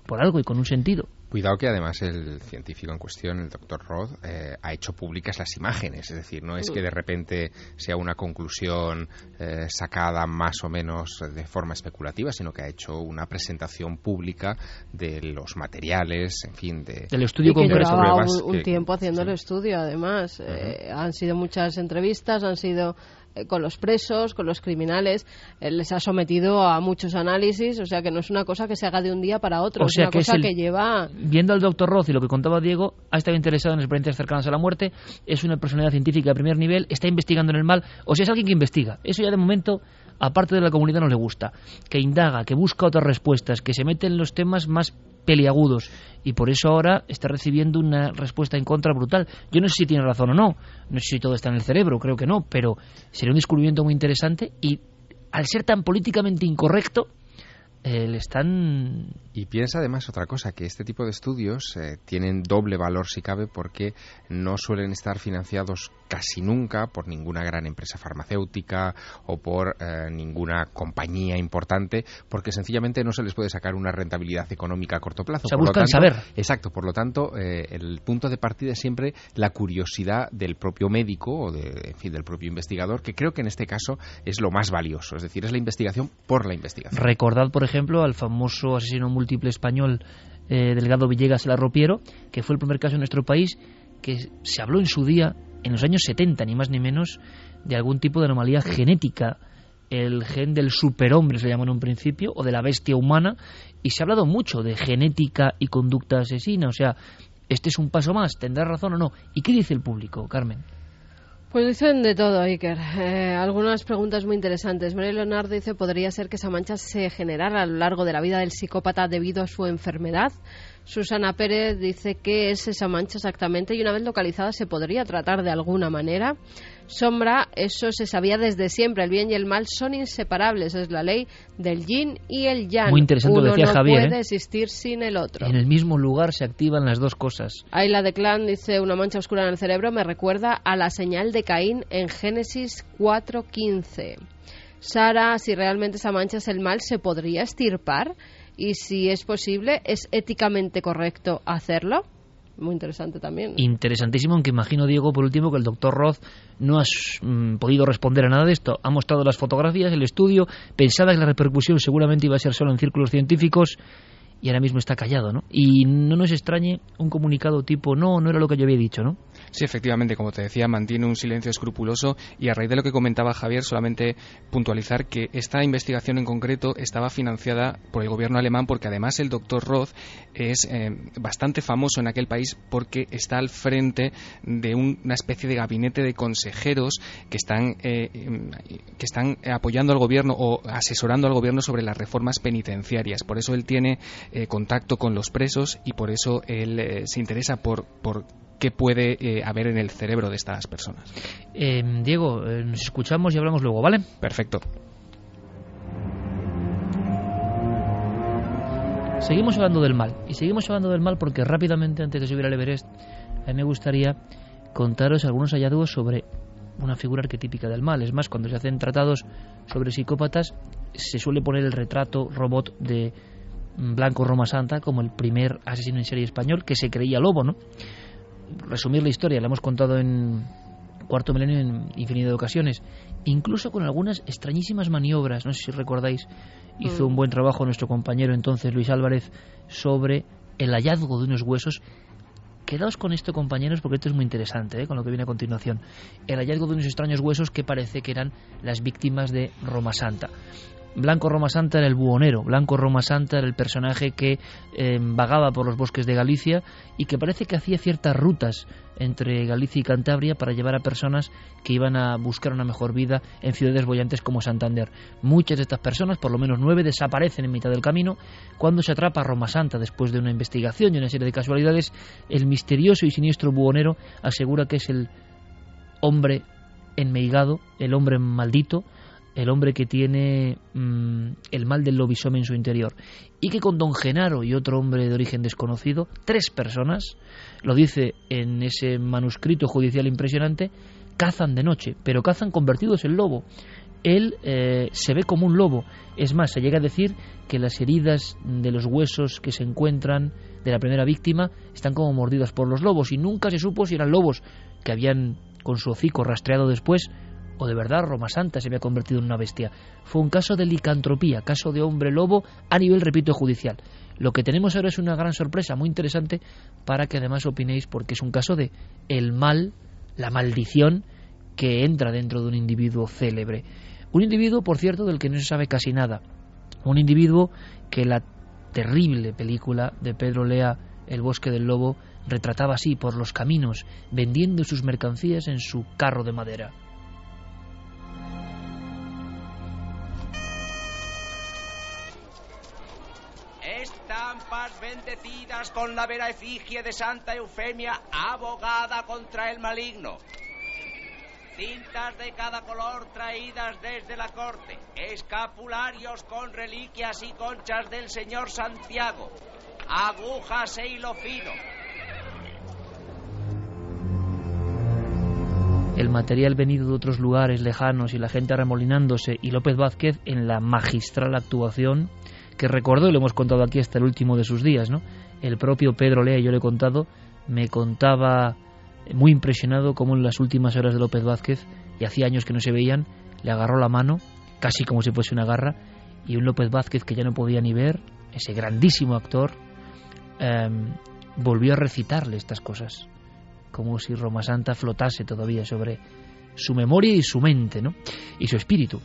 por algo y con un sentido. Cuidado que además el científico en cuestión, el doctor Roth, eh, ha hecho públicas las imágenes, es decir, no es que de repente sea una conclusión eh, sacada más o menos de forma especulativa, sino que ha hecho una presentación pública de los materiales, en fin, de, del estudio y que llevaba un, tiempo haciendo el estudio, además. Eh, han sido muchas entrevistas, han sido con los presos, con los criminales, eh, les ha sometido a muchos análisis, o sea que no es una cosa que se haga de un día para otro, es una cosa que lleva... Viendo al doctor Roth y lo que contaba Diego, ha estado interesado en experiencias cercanas a la muerte, es una personalidad científica de primer nivel, está investigando en el mal, o sea, es alguien que investiga. Eso ya de momento, aparte de la comunidad, no le gusta. Que indaga, que busca otras respuestas, que se mete en los temas más peliagudos y por eso ahora está recibiendo una respuesta en contra brutal. Yo no sé si tiene razón o no, no sé si todo está en el cerebro, creo que no, pero sería un descubrimiento muy interesante y al ser tan políticamente incorrecto, eh, le están... Y piensa además otra cosa, que este tipo de estudios eh, tienen doble valor si cabe porque no suelen estar financiados casi nunca por ninguna gran empresa farmacéutica o por eh, ninguna compañía importante porque sencillamente no se les puede sacar una rentabilidad económica a corto plazo. Se buscan saber. Exacto, por lo tanto el punto de partida es siempre la curiosidad del propio médico o de, en fin, del propio investigador que creo que en este caso es lo más valioso, es decir, es la investigación por la investigación. Recordad, por ejemplo, ejemplo, al famoso asesino múltiple español eh, Delgado Villegas el Arropiero, que fue el primer caso en nuestro país que se habló en su día, en los años 70, ni más ni menos, de algún tipo de anomalía genética. El gen del superhombre se llamó en un principio, o de la bestia humana, y se ha hablado mucho de genética y conducta asesina. O sea, este es un paso más, ¿tendrá razón o no? ¿Y qué dice el público, Carmen? Pues dicen de todo, Iker. Eh, algunas preguntas muy interesantes. María Leonardo dice, ¿podría ser que esa mancha se generara a lo largo de la vida del psicópata debido a su enfermedad? Susana Pérez dice qué es esa mancha exactamente y una vez localizada se podría tratar de alguna manera. Sombra, eso se sabía desde siempre. El bien y el mal son inseparables. Es la ley del yin y el yang. Muy interesante Uno lo decía no Javier. puede ¿eh? existir sin el otro. En el mismo lugar se activan las dos cosas. Ayla de Clan dice una mancha oscura en el cerebro me recuerda a la señal de Caín en Génesis 4.15. Sara, si realmente esa mancha es el mal, ¿se podría estirpar? Y si es posible, ¿es éticamente correcto hacerlo? muy interesante también. Interesantísimo, aunque imagino, Diego, por último, que el doctor Roth no ha mm, podido responder a nada de esto. Ha mostrado las fotografías, el estudio, pensaba que la repercusión seguramente iba a ser solo en círculos científicos y ahora mismo está callado, ¿no? Y no nos extrañe un comunicado tipo, no, no era lo que yo había dicho, ¿no? Sí, efectivamente, como te decía, mantiene un silencio escrupuloso y a raíz de lo que comentaba Javier, solamente puntualizar que esta investigación en concreto estaba financiada por el gobierno alemán porque además el doctor Roth es eh, bastante famoso en aquel país porque está al frente de una especie de gabinete de consejeros que están, eh, que están apoyando al gobierno o asesorando al gobierno sobre las reformas penitenciarias. Por eso él tiene eh, contacto con los presos y por eso él se interesa por, por qué puede eh, haber en el cerebro de estas personas. Eh, Diego, nos escuchamos y hablamos luego, ¿vale? Perfecto. Seguimos hablando del mal. Y seguimos hablando del mal porque rápidamente, antes de subir al Everest, a mí me gustaría contaros algunos hallazgos sobre una figura arquetípica del mal. Es más, cuando se hacen tratados sobre psicópatas, se suele poner el retrato robot de Blanco Roma Santa como el primer asesino en serie español que se creía lobo, ¿no? Resumir la historia, la hemos contado en cuarto milenio en infinidad de ocasiones, incluso con algunas extrañísimas maniobras, no sé si recordáis, hizo mm. un buen trabajo nuestro compañero entonces Luis Álvarez sobre el hallazgo de unos huesos. Quedaos con esto, compañeros, porque esto es muy interesante, ¿eh? con lo que viene a continuación. El hallazgo de unos extraños huesos que parece que eran las víctimas de Roma Santa. Blanco Roma Santa era el buhonero, Blanco Roma Santa era el personaje que eh, vagaba por los bosques de Galicia y que parece que hacía ciertas rutas entre Galicia y Cantabria para llevar a personas que iban a buscar una mejor vida en ciudades bollantes como Santander. Muchas de estas personas, por lo menos nueve, desaparecen en mitad del camino. Cuando se atrapa a Roma Santa después de una investigación y una serie de casualidades, el misterioso y siniestro buhonero asegura que es el hombre enmeigado, el hombre maldito, el hombre que tiene mm, el mal del lobisome en su interior, y que con don Genaro y otro hombre de origen desconocido, tres personas, lo dice en ese manuscrito judicial impresionante, cazan de noche, pero cazan convertidos en lobo. Él eh, se ve como un lobo. Es más, se llega a decir que las heridas de los huesos que se encuentran de la primera víctima están como mordidas por los lobos y nunca se supo si eran lobos que habían con su hocico rastreado después o de verdad Roma Santa se había convertido en una bestia. Fue un caso de licantropía, caso de hombre lobo a nivel, repito, judicial. Lo que tenemos ahora es una gran sorpresa, muy interesante, para que además opinéis, porque es un caso de el mal, la maldición que entra dentro de un individuo célebre. Un individuo, por cierto, del que no se sabe casi nada. Un individuo que la terrible película de Pedro Lea, El bosque del lobo, retrataba así por los caminos, vendiendo sus mercancías en su carro de madera. Bendecidas con la vera efigie de Santa Eufemia, abogada contra el maligno. Cintas de cada color traídas desde la corte, escapularios con reliquias y conchas del señor Santiago, agujas e hilo fino. El material venido de otros lugares lejanos y la gente remolinándose y López Vázquez en la magistral actuación que recordó, y lo hemos contado aquí hasta el último de sus días, ¿no? El propio Pedro Lea, yo le he contado, me contaba muy impresionado cómo en las últimas horas de López Vázquez, y hacía años que no se veían, le agarró la mano, casi como si fuese una garra, y un López Vázquez que ya no podía ni ver, ese grandísimo actor, em, volvió a recitarle estas cosas, como si Roma Santa flotase todavía sobre su memoria y su mente, ¿no? Y su espíritu.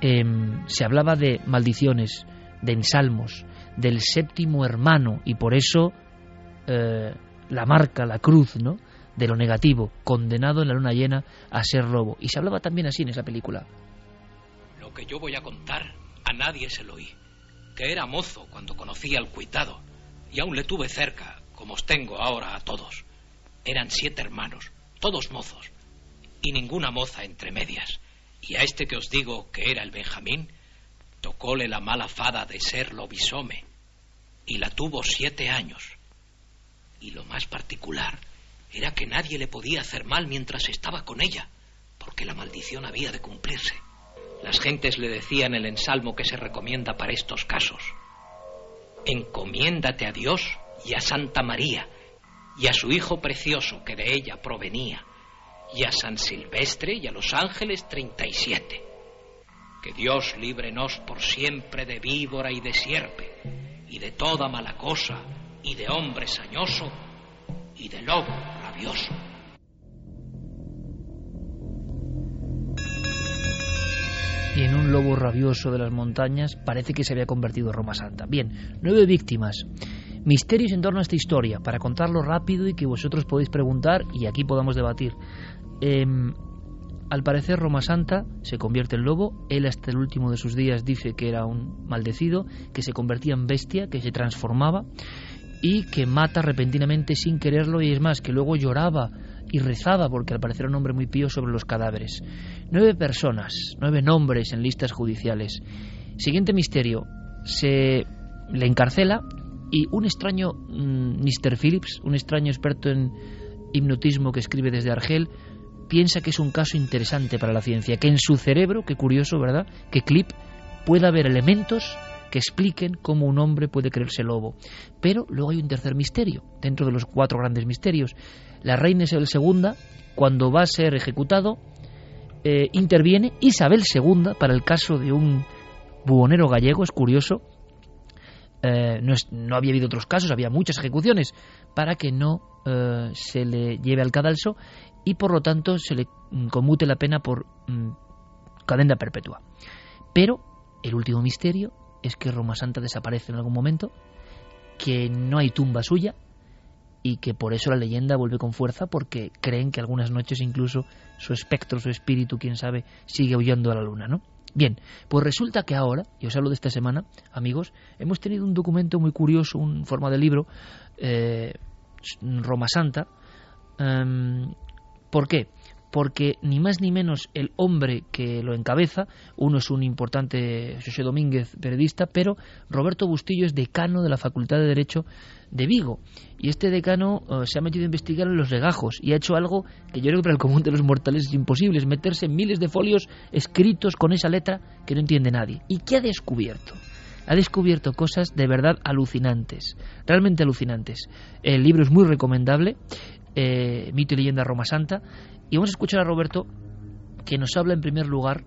Em, se hablaba de maldiciones, de ensalmos, del séptimo hermano, y por eso eh, la marca, la cruz, ¿no? de lo negativo, condenado en la luna llena a ser robo. Y se hablaba también así en esa película. Lo que yo voy a contar, a nadie se lo oí. Que era mozo cuando conocí al cuitado, y aún le tuve cerca, como os tengo ahora a todos. Eran siete hermanos, todos mozos, y ninguna moza entre medias. Y a este que os digo que era el Benjamín, tocóle la mala fada de ser lobisome y la tuvo siete años. Y lo más particular era que nadie le podía hacer mal mientras estaba con ella, porque la maldición había de cumplirse. Las gentes le decían el ensalmo que se recomienda para estos casos. Encomiéndate a Dios y a Santa María, y a su hijo precioso que de ella provenía, y a San Silvestre y a los ángeles treinta y siete. Que Dios líbrenos por siempre de víbora y de sierpe, y de toda mala cosa, y de hombre sañoso, y de lobo rabioso. y en un lobo rabioso de las montañas parece que se había convertido Roma Santa. Bien, nueve víctimas. Misterios en torno a esta historia, para contarlo rápido y que vosotros podéis preguntar y aquí podamos debatir. Em, al parecer Roma Santa se convierte en lobo, él hasta el último de sus días dice que era un maldecido, que se convertía en bestia, que se transformaba y que mata repentinamente sin quererlo y es más, que luego lloraba y rezaba porque al parecer era un hombre muy pío sobre los cadáveres. Nueve personas, nueve nombres en listas judiciales. Siguiente misterio, se le encarcela y un extraño Mr. Mm, Phillips, un extraño experto en hipnotismo que escribe desde Argel, piensa que es un caso interesante para la ciencia, que en su cerebro, qué curioso, ¿verdad?, que Clip pueda haber elementos que expliquen cómo un hombre puede creerse lobo. Pero luego hay un tercer misterio, dentro de los cuatro grandes misterios. La reina Isabel II, cuando va a ser ejecutado, eh, interviene Isabel II para el caso de un buhonero gallego, es curioso, eh, no, no, había habido otros casos, había muchas ejecuciones, para que no eh, se le lleve al cadalso y por lo tanto se le mm, conmute la pena por mm, cadena perpetua. Pero el último misterio es que Roma Santa desaparece en algún momento, que no hay tumba suya y que por eso la leyenda vuelve con fuerza porque creen que algunas noches incluso su espectro, su espíritu, quién sabe, sigue huyendo a la luna, ¿no? Bien, pues resulta que ahora, y os hablo de esta semana, amigos, hemos tenido un documento muy curioso, un forma de libro, eh, Roma Santa. Em, ¿Por qué? porque ni más ni menos el hombre que lo encabeza, uno es un importante José Domínguez periodista, pero Roberto Bustillo es decano de la Facultad de Derecho de Vigo. Y este decano eh, se ha metido a investigar en los legajos y ha hecho algo que yo creo que para el común de los mortales es imposible, es meterse en miles de folios escritos con esa letra que no entiende nadie. ¿Y qué ha descubierto? ha descubierto cosas de verdad alucinantes, realmente alucinantes. El libro es muy recomendable, eh, Mito y leyenda Roma Santa, y vamos a escuchar a Roberto que nos habla en primer lugar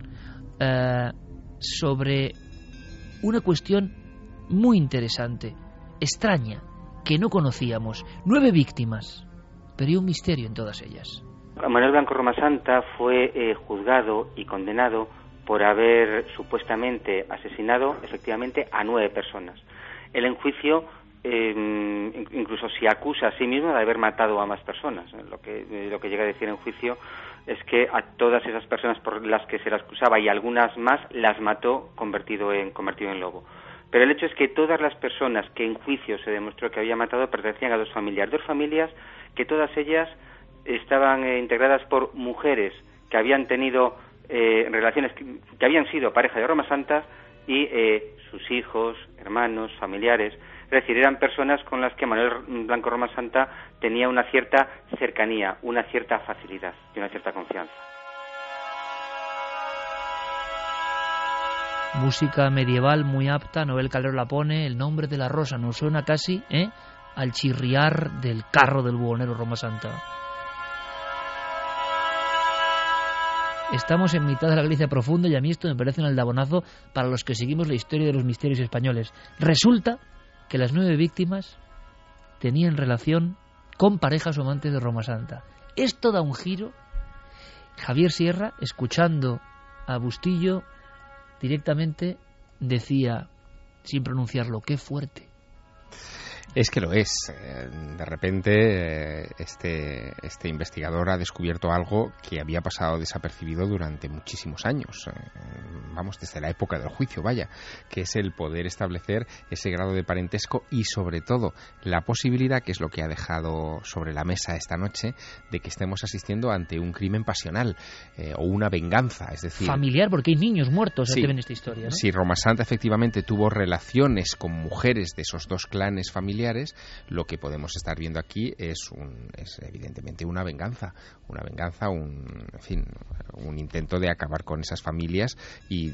eh, sobre una cuestión muy interesante, extraña, que no conocíamos. Nueve víctimas, pero hay un misterio en todas ellas. Manuel Blanco Roma Santa fue eh, juzgado y condenado por haber supuestamente asesinado efectivamente a nueve personas. El enjuicio eh, incluso si acusa a sí mismo de haber matado a más personas. Lo que, lo que llega a decir en juicio es que a todas esas personas por las que se las acusaba y algunas más las mató convertido en, convertido en lobo. Pero el hecho es que todas las personas que en juicio se demostró que había matado pertenecían a dos familias, dos familias que todas ellas estaban eh, integradas por mujeres que habían tenido eh, relaciones que, que, habían sido pareja de Roma Santa y eh, sus hijos, hermanos, familiares. Es decir, eran personas con las que Manuel Blanco Roma Santa tenía una cierta cercanía, una cierta facilidad y una cierta confianza. Música medieval muy apta, Noel Calero la pone, el nombre de la rosa nos suena casi ¿eh? al chirriar del carro del buhonero Roma Santa. Estamos en mitad de la Galicia profunda y a mí esto me parece un aldabonazo para los que seguimos la historia de los misterios españoles. Resulta que las nueve víctimas tenían relación con parejas o amantes de Roma Santa. Esto da un giro. Javier Sierra, escuchando a Bustillo, directamente decía, sin pronunciarlo, qué fuerte. Es que lo es. Eh, de repente, eh, este, este investigador ha descubierto algo que había pasado desapercibido durante muchísimos años. Eh, vamos, desde la época del juicio, vaya, que es el poder establecer ese grado de parentesco y, sobre todo, la posibilidad, que es lo que ha dejado sobre la mesa esta noche, de que estemos asistiendo ante un crimen pasional o una venganza. Es decir. Familiar, porque hay niños muertos que ven esta historia. Si Roma Santa efectivamente tuvo relaciones con mujeres de esos dos clanes familiares, lo que podemos estar viendo aquí es, un, es evidentemente una venganza, una venganza, un, en fin, un intento de acabar con esas familias y, eh,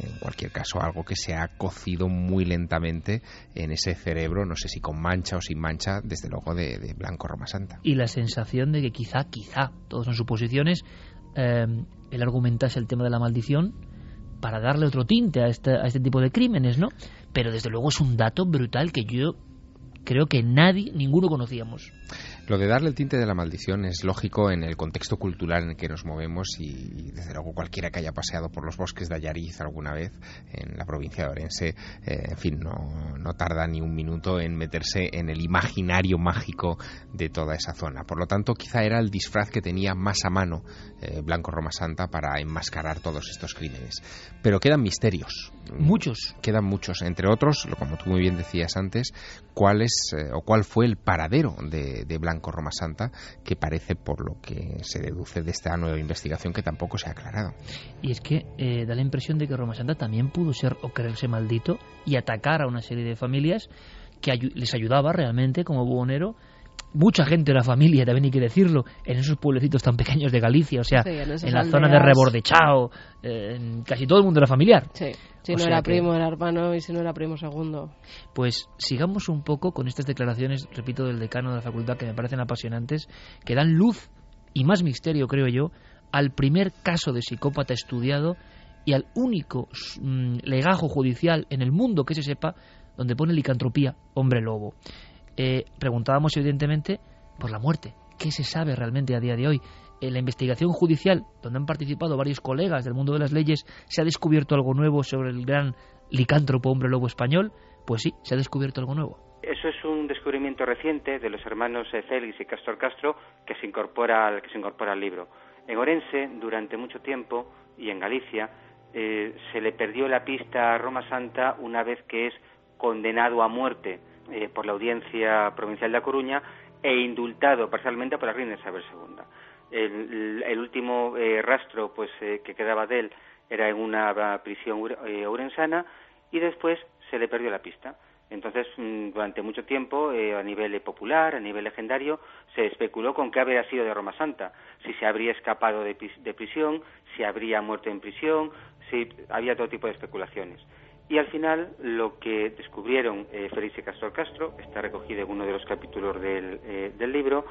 en cualquier caso, algo que se ha cocido muy lentamente en ese cerebro, no sé si con mancha o sin mancha, desde luego de, Blanco Roma Santa. Y la sensación de que quizá, quizá, todos son suposiciones, eh, él argumentase el tema de la maldición para darle otro tinte este, a este tipo de crímenes, ¿no? Pero desde luego es un dato brutal que yo creo que nadie, ninguno conocíamos. Lo de darle el tinte de la maldición es lógico en el contexto cultural en el que nos movemos y, desde luego cualquiera que haya paseado por los bosques de Ayariz alguna vez en la provincia de Orense, eh, en fin, no, no, tarda ni un minuto en meterse en el imaginario mágico de toda esa zona. Por lo tanto, quizá era el disfraz que tenía más a mano eh, Blanco Roma Santa para enmascarar todos estos crímenes. Pero quedan misterios. Muchos. Quedan muchos. Entre otros, como tú muy bien decías antes, cuál es eh, o cuál fue el paradero de, de Blanco Roma Santa, que parece, por lo que se deduce de esta nueva investigación, que tampoco se ha aclarado. Y es que eh, da la impresión de que Roma Santa también pudo ser o creerse maldito y atacar a una serie de familias que les ayudaba realmente como buhonero mucha gente de la familia, también hay que decirlo, en esos pueblecitos tan pequeños de Galicia, o sea, Sí, en la aldeas. zona de Rebordechao, eh, en casi todo el mundo era familiar. Sí. Si O no era que- primo, era hermano, y si no era primo, segundo. Pues sigamos un poco con estas declaraciones, repito, del decano de la facultad que me parecen apasionantes, que dan luz y más misterio, creo yo, al primer caso de psicópata estudiado y al único mm, legajo judicial en el mundo que se sepa donde pone licantropía hombre lobo. Eh, preguntábamos evidentemente por la muerte. ¿Qué se sabe realmente a día de hoy? En la investigación judicial, donde han participado varios colegas del mundo de las leyes, ¿se ha descubierto algo nuevo sobre el gran licántropo hombre lobo español? Pues sí, se ha descubierto algo nuevo. Eso es un descubrimiento reciente de los hermanos eh, Félix y Castor Castro que se incorpora al, que se incorpora al libro. En Orense, durante mucho tiempo, y en Galicia, eh, se le perdió la pista a Roma Santa una vez que es condenado a muerte eh, por la Audiencia Provincial de A Coruña e indultado parcialmente por la reina Isabel II. El, el último eh, rastro pues eh, que quedaba de él era en una ah, prisión ure- eh, y después se le perdió la pista. Entonces, mm, durante mucho tiempo, eh, a nivel eh, popular, a nivel legendario, se especuló con qué habría sido de Roma Santa, si se habría escapado de, de prisión, si habría muerto en prisión, si había todo tipo de especulaciones. Y al final, lo que descubrieron eh, Félix y Castor Castro, está recogido en uno de los capítulos del, eh, libro,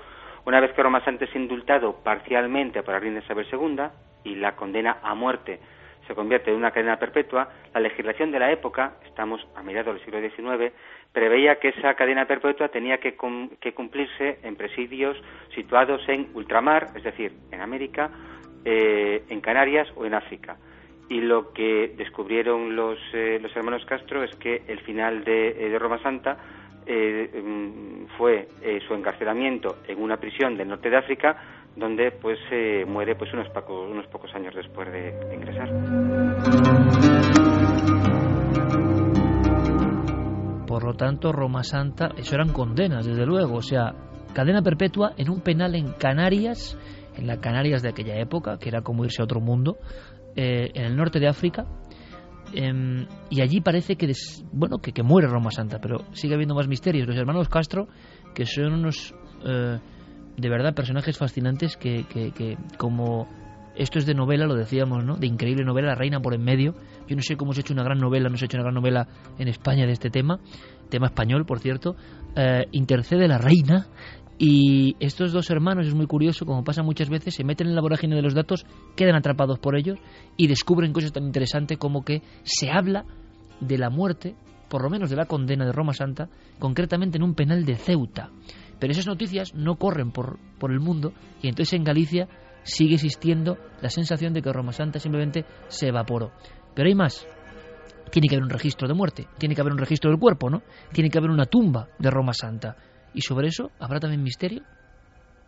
una vez que Roma Santa es indultado parcialmente por la reina Isabel II y la condena a muerte se convierte en una cadena perpetua, la legislación de la época, estamos a mediados del siglo XIX, preveía que esa cadena perpetua tenía que, que cumplirse en presidios situados en ultramar, es decir, en América, eh, en Canarias o en África. Y lo que descubrieron los, eh, los hermanos Castro es que el final de, eh, Roma Santa eh, mm, fue eh, su encarcelamiento en una prisión del norte de África, donde pues muere pues unos pocos, años después de, ingresar. Por lo tanto, Roma Santa, eso eran condenas, desde luego. O sea, cadena perpetua en un penal en Canarias, en la Canarias de aquella época, que era como irse a otro mundo, eh, en el norte de África. em, y allí parece que, des- bueno, que, que muere Roma Santa, pero sigue habiendo más misterios. Los hermanos Castro, que son unos, eh, de verdad, personajes fascinantes que, que, que como esto es de novela, lo decíamos, ¿no? De increíble novela, La Reina por en medio. Yo no sé cómo se ha hecho una gran novela, no se ha hecho una gran novela en España de este tema, tema español, por cierto. Eh, intercede la Reina y estos dos hermanos, es muy curioso, como pasa muchas veces, se meten en la vorágine de los datos, quedan atrapados por ellos y descubren cosas tan interesantes como que se habla de la muerte, por lo menos de la condena de Roma Santa, concretamente en un penal de Ceuta. Pero esas noticias no corren por, por el mundo y entonces en Galicia sigue existiendo la sensación de que Roma Santa simplemente se evaporó. Pero hay más. Tiene que haber un registro de muerte, tiene que haber un registro del cuerpo, ¿no? Tiene que haber una tumba de Roma Santa. ¿Y sobre eso habrá también misterio?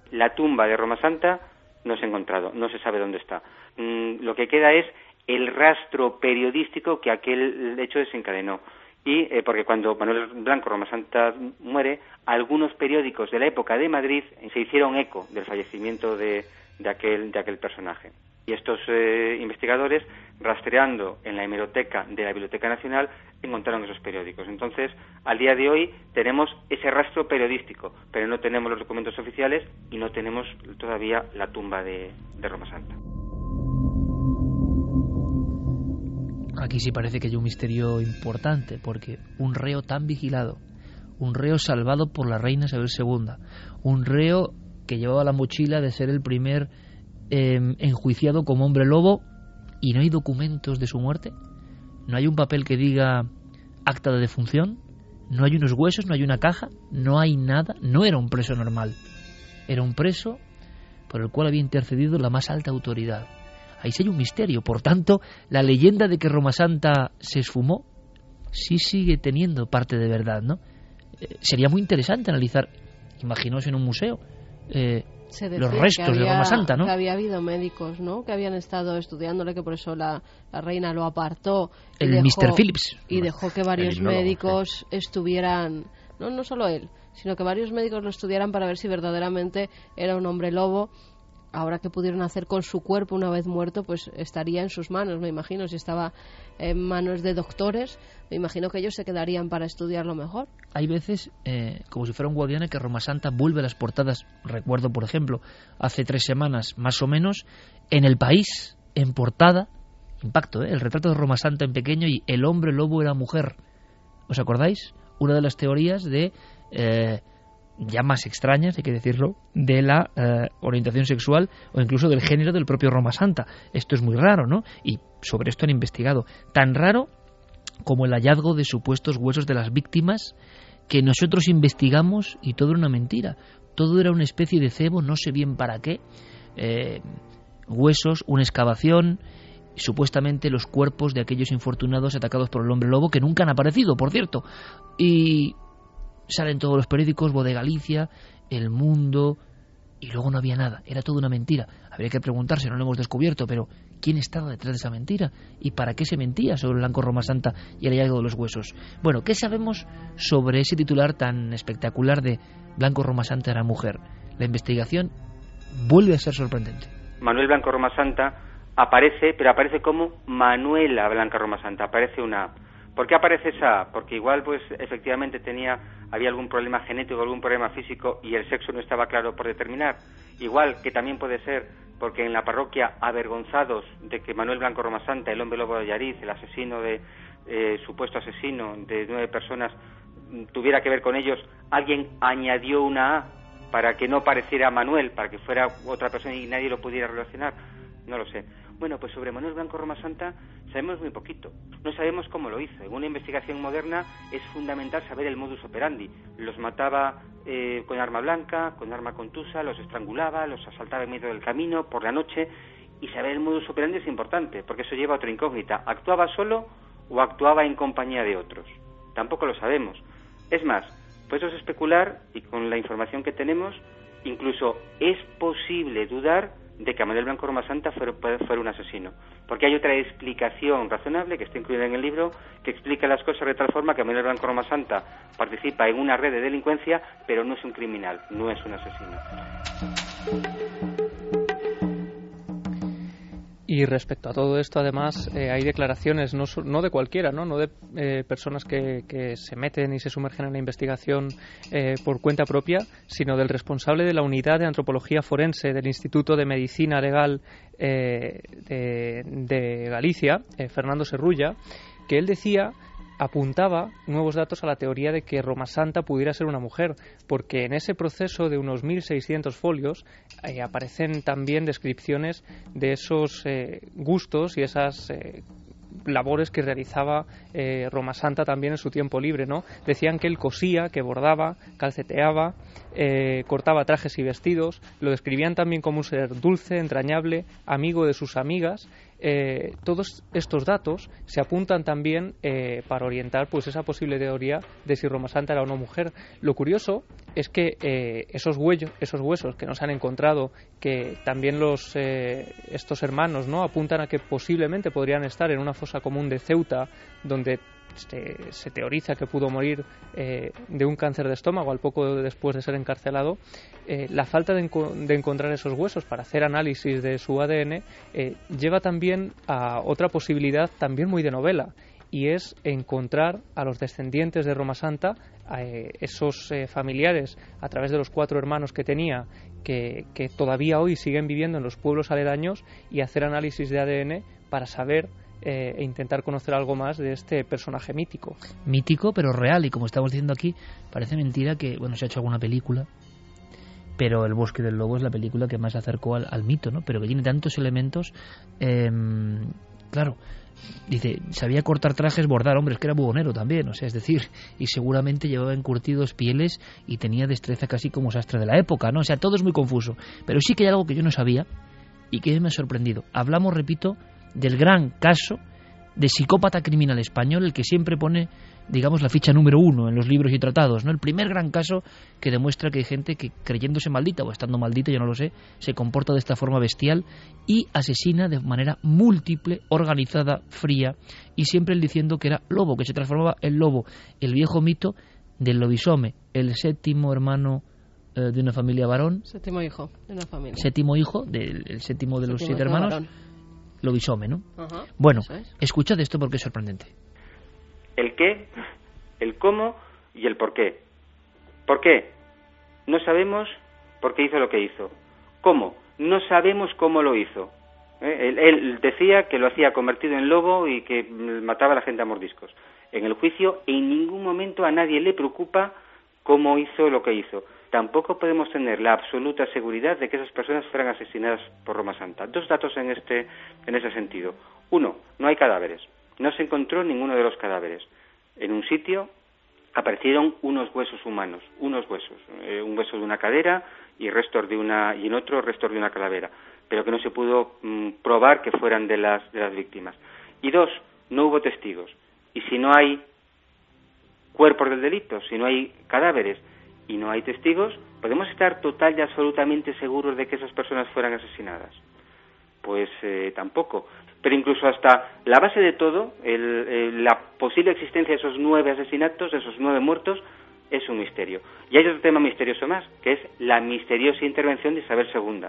La tumba de Roma Santa no se ha encontrado, no se sabe dónde está. Mm, lo que queda es el rastro periodístico que aquel hecho desencadenó. Y eh, porque cuando Manuel Blanco Roma Santa muere, algunos periódicos de la época de Madrid se hicieron eco del fallecimiento de, de aquel, de aquel personaje. Y estos eh, investigadores, rastreando en la hemeroteca de la Biblioteca Nacional, encontraron esos periódicos. Entonces, al día de hoy tenemos ese rastro periodístico, pero no tenemos los documentos oficiales y no tenemos todavía la tumba de, de Roma Santa. Aquí sí parece que hay un misterio importante, porque un reo tan vigilado, un reo salvado por la reina Isabel II, un reo que llevaba la mochila de ser el primer em, enjuiciado como hombre lobo y no hay documentos de su muerte, no hay un papel que diga acta de defunción, no hay unos huesos, no hay una caja, no hay nada, no era un preso normal, era un preso por el cual había intercedido la más alta autoridad ahí sí hay un misterio. Por tanto, la leyenda de que Roma Santa se esfumó sí sigue teniendo parte de verdad, ¿no? Eh, sería muy interesante analizar, imaginaos en un museo, eh, los restos de Roma Santa, ¿no? Que había habido médicos, ¿no? Que habían estado estudiándole, que por eso la, reina lo apartó. El Mr. Phillips. Y dejó que varios médicos estuvieran, no, no solo él, sino que varios médicos lo estudiaran para ver si verdaderamente era un hombre lobo ahora que pudieron hacer con su cuerpo una vez muerto, pues estaría en sus manos, me imagino. Si estaba en manos de doctores, me imagino que ellos se quedarían para estudiarlo mejor. Hay veces, eh, como si fuera un guardián, que Roma Santa vuelve a las portadas. Recuerdo, por ejemplo, hace tres semanas más o menos, en el país, en portada, impacto, ¿eh? el retrato de Roma Santa en pequeño y el hombre lobo era mujer. ¿Os acordáis? Una de las teorías de. Eh, ya más extrañas, hay que decirlo, de la eh, orientación sexual o incluso del género del propio Roma Santa. Esto es muy raro, ¿no? Y sobre esto han investigado. Tan raro como el hallazgo de supuestos huesos de las víctimas que nosotros investigamos y todo era una mentira. Todo era una especie de cebo, no sé bien para qué. Eh, huesos, una excavación, supuestamente los cuerpos de aquellos infortunados atacados por el hombre lobo que nunca han aparecido, por cierto. Y salen todos los periódicos, Voz de Galicia, El Mundo, y luego no había nada, era toda una mentira. Habría que preguntarse, no lo hemos descubierto, pero ¿quién estaba detrás de esa mentira? ¿Y para qué se mentía sobre blanco Roma Santa y el hallazgo de los huesos? Bueno, ¿qué sabemos sobre ese titular tan espectacular de Blanco Roma Santa era mujer? La investigación vuelve a ser sorprendente. Manuel Blanco Roma Santa aparece, pero aparece como Manuela Blanca Roma Santa, aparece una ¿Por qué aparece esa? Porque igual, pues, efectivamente tenía, había algún problema genético, algún problema físico y el sexo no estaba claro por determinar. Igual que también puede ser porque en la parroquia, avergonzados de que Manuel Blanco Roma Santa, el hombre lobo de Yariz, el asesino de, eh, supuesto asesino de nueve personas, tuviera que ver con ellos, alguien añadió una A para que no pareciera Manuel, para que fuera otra persona y nadie lo pudiera relacionar. No lo sé. Bueno, pues sobre Manuel Blanco Roma Santa sabemos muy poquito. No sabemos cómo lo hizo. En una investigación moderna es fundamental saber el modus operandi. Los mataba eh, con arma blanca, con arma contusa, los estrangulaba, los asaltaba en medio del camino, por la noche. Y saber el modus operandi es importante, porque eso lleva a otra incógnita. ¿Actuaba solo o actuaba en compañía de otros? Tampoco lo sabemos. Es más, podemos especular, y con la información que tenemos, incluso es posible dudar de que Manuel Blanco Roma Santa fuera, un asesino. Porque hay otra explicación razonable que está incluida en el libro que explica las cosas de tal forma que Manuel Blanco Roma Santa participa en una red de delincuencia, pero no es un criminal, no es un asesino. Y respecto a todo esto, además, eh, hay declaraciones no, no, de cualquiera, no, no de eh, personas que, se meten y se sumergen en la investigación eh, por cuenta propia, sino del responsable de la unidad de antropología forense del Instituto de Medicina Legal de, de, Galicia, Fernando Serrulla, que él decía apuntaba nuevos datos a la teoría de que Roma Santa pudiera ser una mujer, porque en ese proceso de unos 1.600 folios eh, aparecen también descripciones de esos eh, gustos y esas eh, labores que realizaba Roma Santa también en su tiempo libre, ¿no? Decían que él cosía, que bordaba, calceteaba, cortaba trajes y vestidos, lo describían también como un ser dulce, entrañable, amigo de sus amigas eh, todos estos datos se apuntan también eh, para orientar pues esa posible teoría de si Roma Santa era no mujer. Lo curioso es que eh, esos, huellos, esos huesos que nos han encontrado, que también los, estos hermanos no apuntan a que posiblemente podrían estar en una fosa común de Ceuta, donde se, teoriza que pudo morir eh, de un cáncer de estómago al poco después de ser encarcelado, eh, la falta de, encontrar esos huesos para hacer análisis de su ADN eh, lleva también a otra posibilidad también muy de novela y es encontrar a los descendientes de Roma Santa, a esos familiares a través de los cuatro hermanos que tenía, que, todavía hoy siguen viviendo en los pueblos aledaños y hacer análisis de ADN para saber eh, e intentar conocer algo más de este personaje mítico. Mítico, pero real, y como estamos diciendo aquí, parece mentira que, bueno, se ha hecho alguna película, pero El Bosque del Lobo es la película que más se acercó al, mito, ¿no? Pero que tiene tantos elementos, em, claro, dice, sabía cortar trajes, bordar, hombre, es que era buhonero también, o sea, es decir, y seguramente llevaba encurtidos pieles y tenía destreza casi como sastre de la época, ¿no? O sea, todo es muy confuso. Pero sí que hay algo que yo no sabía y que me ha sorprendido. Hablamos, repito, del gran caso de psicópata criminal español, el que siempre pone, digamos, la ficha número uno en los libros y tratados, ¿no? El primer gran caso que demuestra que hay gente que, creyéndose maldita o estando maldita, yo no lo sé, se comporta de esta forma bestial y asesina de manera múltiple, organizada, fría, y siempre él diciendo que era lobo, que se transformaba en lobo, el viejo mito del lobisome, el séptimo hermano eh, de una familia varón. Séptimo hijo de una familia. Séptimo hijo, del séptimo de los siete hermanos visome, ¿no? bueno, escuchad esto porque es sorprendente. El qué, el cómo y el por qué. ¿Por qué? No sabemos por qué hizo lo que hizo. ¿Cómo? No sabemos cómo lo hizo. ¿Eh? Él, decía que lo hacía convertido en lobo y que mataba a la gente a mordiscos. En el juicio en ningún momento a nadie le preocupa cómo hizo lo que hizo tampoco podemos tener la absoluta seguridad de que esas personas fueran asesinadas por Roma Santa. Dos datos en, este, en ese sentido. Uno, no hay cadáveres. No se encontró ninguno de los cadáveres. En un sitio aparecieron unos huesos humanos, unos huesos, eh, un hueso de una cadera y restos de una y en otro restos de una calavera, pero que no se pudo mm, probar que fueran de las de las víctimas. Y dos, no hubo testigos. Y si no hay cuerpos del delito, si no hay cadáveres, y no hay testigos, ¿podemos estar total y absolutamente seguros de que esas personas fueran asesinadas? Pues eh, tampoco. Pero incluso hasta la base de todo, la posible existencia de esos nueve asesinatos, de esos nueve muertos, es un misterio. Y hay otro tema misterioso más, que es la misteriosa intervención de Isabel II.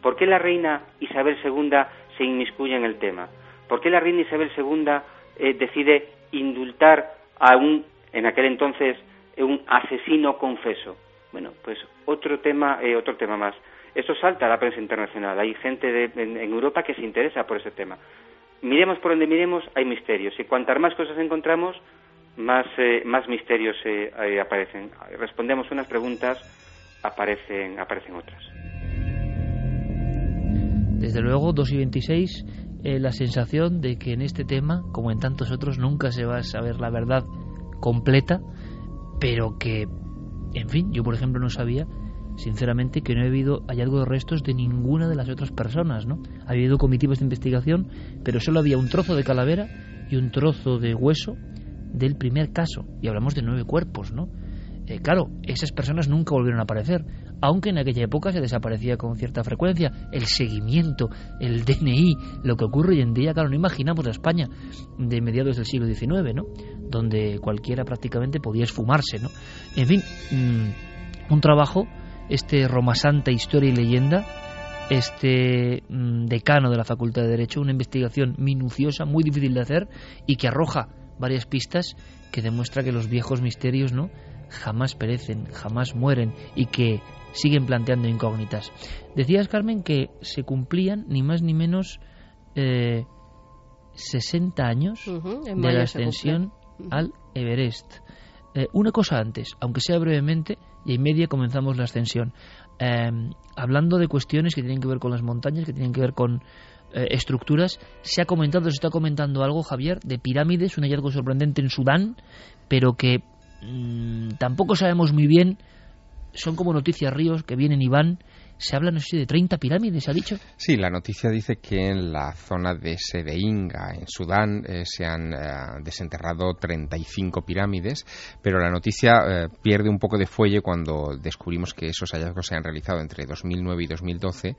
¿Por qué la reina Isabel II se inmiscuye en el tema? ¿Por qué la reina Isabel II eh, decide indultar a un, en aquel entonces, un asesino confeso. Bueno, pues otro tema, eh, otro tema más. Esto salta a la prensa internacional. Hay gente en, Europa que se interesa por ese tema. Miremos por donde miremos, hay misterios. Y cuantas más cosas encontramos, más, eh, más misterios eh, aparecen. Respondemos unas preguntas, aparecen, aparecen otras. Desde luego, 2 y 26, la sensación de que en este tema, como en tantos otros, nunca se va a saber la verdad completa pero que, en fin, yo por ejemplo no sabía, sinceramente, que no ha habido hallazgo de restos de ninguna de las otras personas, ¿no? Ha habido comitivas de investigación, pero solo había un trozo de calavera y un trozo de hueso del primer caso, y hablamos de nueve cuerpos, ¿no? Eh, claro, esas personas nunca volvieron a aparecer, aunque en aquella época se desaparecía con cierta frecuencia. El seguimiento, el DNI, lo que ocurre hoy en día, claro, no imaginamos la España de mediados del siglo XIX, ¿no? Donde cualquiera prácticamente podía esfumarse, ¿no? En fin, mm, un trabajo, este Roma Santa, Historia y Leyenda, este mm, decano de la Facultad de Derecho, una investigación minuciosa, muy difícil de hacer y que arroja varias pistas que demuestra que los viejos misterios, ¿no? jamás perecen, jamás mueren y que siguen planteando incógnitas. Decías, Carmen, que se cumplían ni más ni menos eh, 60 años de la ascensión al Everest. Eh, una cosa antes, aunque sea brevemente, y en media comenzamos la ascensión. Em, hablando de cuestiones que tienen que ver con las montañas, que tienen que ver con eh, estructuras, se ha comentado, se está comentando algo, Javier, de pirámides, un hallazgo sorprendente en Sudán, pero que Mm, tampoco sabemos muy bien, son como noticias ríos que vienen y van se habla, no sé, de 30 pirámides, ¿ha dicho? Sí, la noticia dice que en la zona de Sedeinga, en Sudán, eh, se han eh, desenterrado 35 pirámides, pero la noticia eh, pierde un poco de fuelle cuando descubrimos que esos hallazgos se han realizado entre 2009 y 2012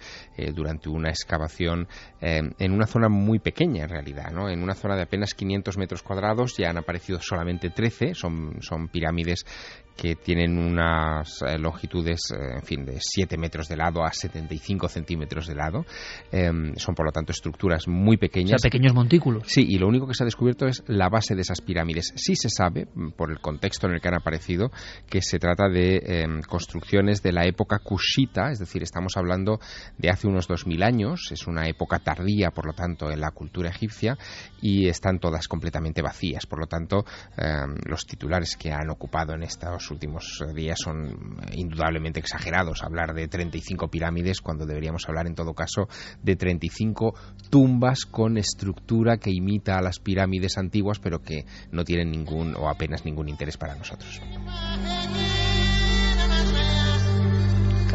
durante una excavación en una zona muy pequeña, en realidad, ¿no? En una zona de apenas 500 metros cuadrados ya han aparecido solamente 13, son, son pirámides que tienen unas eh, longitudes, eh, en fin, de 7 metros de lado a 75 centímetros de lado. Em, son, por lo tanto, estructuras muy pequeñas. O sea, pequeños montículos. Sí, y lo único que se ha descubierto es la base de esas pirámides. Sí se sabe, mm, por el contexto en el que han aparecido, que se trata de em, construcciones de la época kushita, es decir, estamos hablando de hace unos 2.000 años, es una época tardía, por lo tanto, en la cultura egipcia, y están todas completamente vacías. Por lo tanto, em, los titulares que han ocupado en estos últimos días son indudablemente exagerados. Hablar de 35 pirámides cuando deberíamos hablar en todo caso de 35 tumbas con estructura que imita a las pirámides antiguas pero que no tienen ningún o apenas ningún interés para nosotros.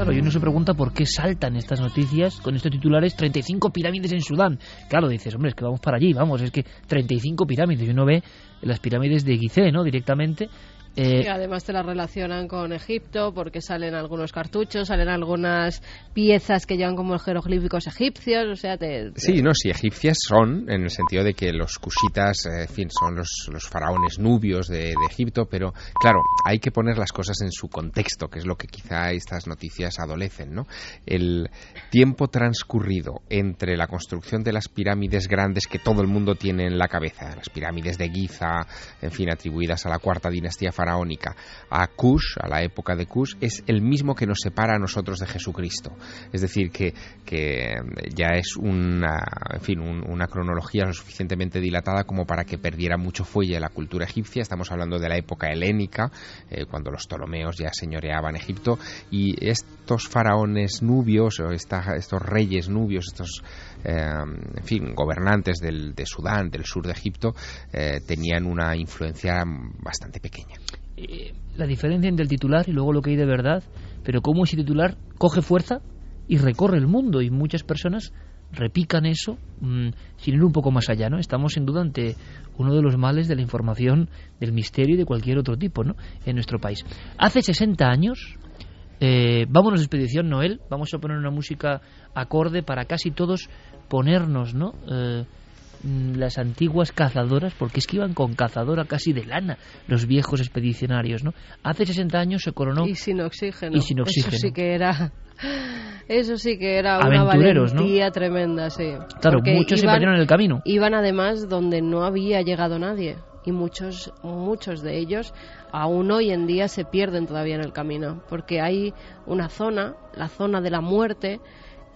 Claro, y uno se pregunta por qué saltan estas noticias con estos titulares 35 pirámides en Sudán. Claro, dices, hombre, es que vamos para allí, vamos, es que 35 pirámides. Y uno ve las pirámides de Gizeh, ¿no? Directamente eh, y además te la relacionan con Egipto porque salen algunos cartuchos, salen algunas piezas que llevan como jeroglíficos egipcios, o sea, te, Sí, no, sí, egipcias son, en el sentido de que los cusitas, eh, en fin, son los, los faraones nubios de, de, Egipto, pero claro, hay que poner las cosas en su contexto, que es lo que quizá estas noticias adolecen, ¿no? El tiempo transcurrido entre la construcción de las pirámides grandes que todo el mundo tiene en la cabeza, las pirámides de Giza, en fin, atribuidas a la cuarta dinastía faraónica a Kush, a la época de Kush, es el mismo que nos separa a nosotros de Jesucristo. Es decir, que, que ya es una, en fin, una cronología lo suficientemente dilatada como para que perdiera mucho fuelle la cultura egipcia. Estamos hablando de la época helénica, eh, cuando los Ptolomeos ya señoreaban Egipto, y estos faraones nubios, o estos reyes nubios, estos eh, en fin, gobernantes del, de Sudán, del sur de Egipto, eh, tenían una influencia bastante pequeña. Eh, la diferencia entre el titular y luego lo que hay de verdad, pero cómo ese titular coge fuerza y recorre el mundo y muchas personas repican eso mm, sin ir un poco más allá, ¿no? Estamos sin duda ante uno de los males de la información, del misterio y de cualquier otro tipo, ¿no? En nuestro país. Hace 60 años, eh, vámonos de expedición Noel, vamos a poner una música acorde para casi todos ponernos, ¿no? Eh, Mm, las antiguas cazadoras, porque es que iban con cazadora casi de lana los viejos expedicionarios, ¿no? Hace 60 años se coronó... Y sin oxígeno. Y sin oxígeno. Eso sí que era... Eso sí que era una valentía tremenda, sí. Claro, muchos se perdieron en el camino. Iban además donde no había llegado nadie y muchos muchos de ellos aún hoy en día se pierden todavía en el camino porque hay una zona, la zona de la muerte,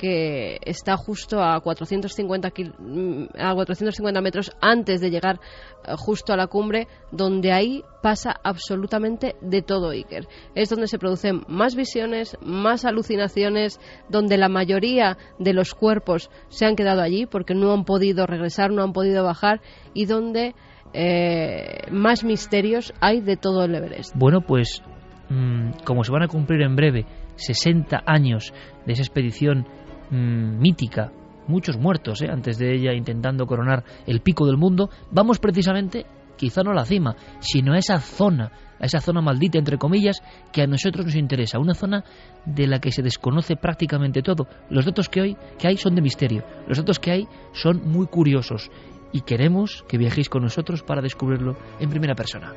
que está justo a 450, mm, a 450 metros antes de llegar eh, justo a la cumbre, donde ahí pasa absolutamente de todo Iker. Es donde se producen más visiones, más alucinaciones, donde la mayoría de los cuerpos se han quedado allí porque no han podido regresar, no han podido bajar y donde eh, más misterios hay de todo el Everest. Bueno, pues mm, como se van a cumplir en breve 60 años de esa expedición Mm, mítica, muchos muertos ¿eh? antes de ella intentando coronar el pico del mundo, vamos precisamente, quizá no a la cima, sino a esa zona, a esa zona maldita, entre comillas, que a nosotros nos interesa, una zona de la que se desconoce prácticamente todo. Los datos que, hoy, que hay son de misterio, los datos que hay son muy curiosos y queremos que viajéis con nosotros para descubrirlo en primera persona.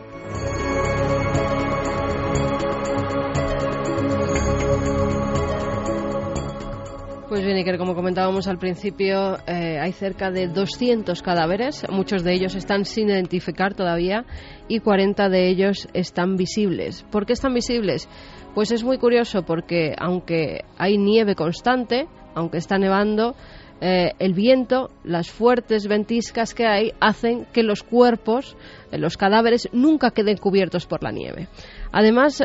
Pues bien, Iker, como comentábamos al principio, eh, hay cerca de 200 cadáveres, muchos de ellos están sin identificar todavía y 40 de ellos están visibles. ¿Por qué están visibles? Pues es muy curioso porque aunque hay nieve constante, aunque está nevando, eh, el viento, las fuertes ventiscas que hay, hacen que los cuerpos, eh, los cadáveres, nunca queden cubiertos por la nieve. Además,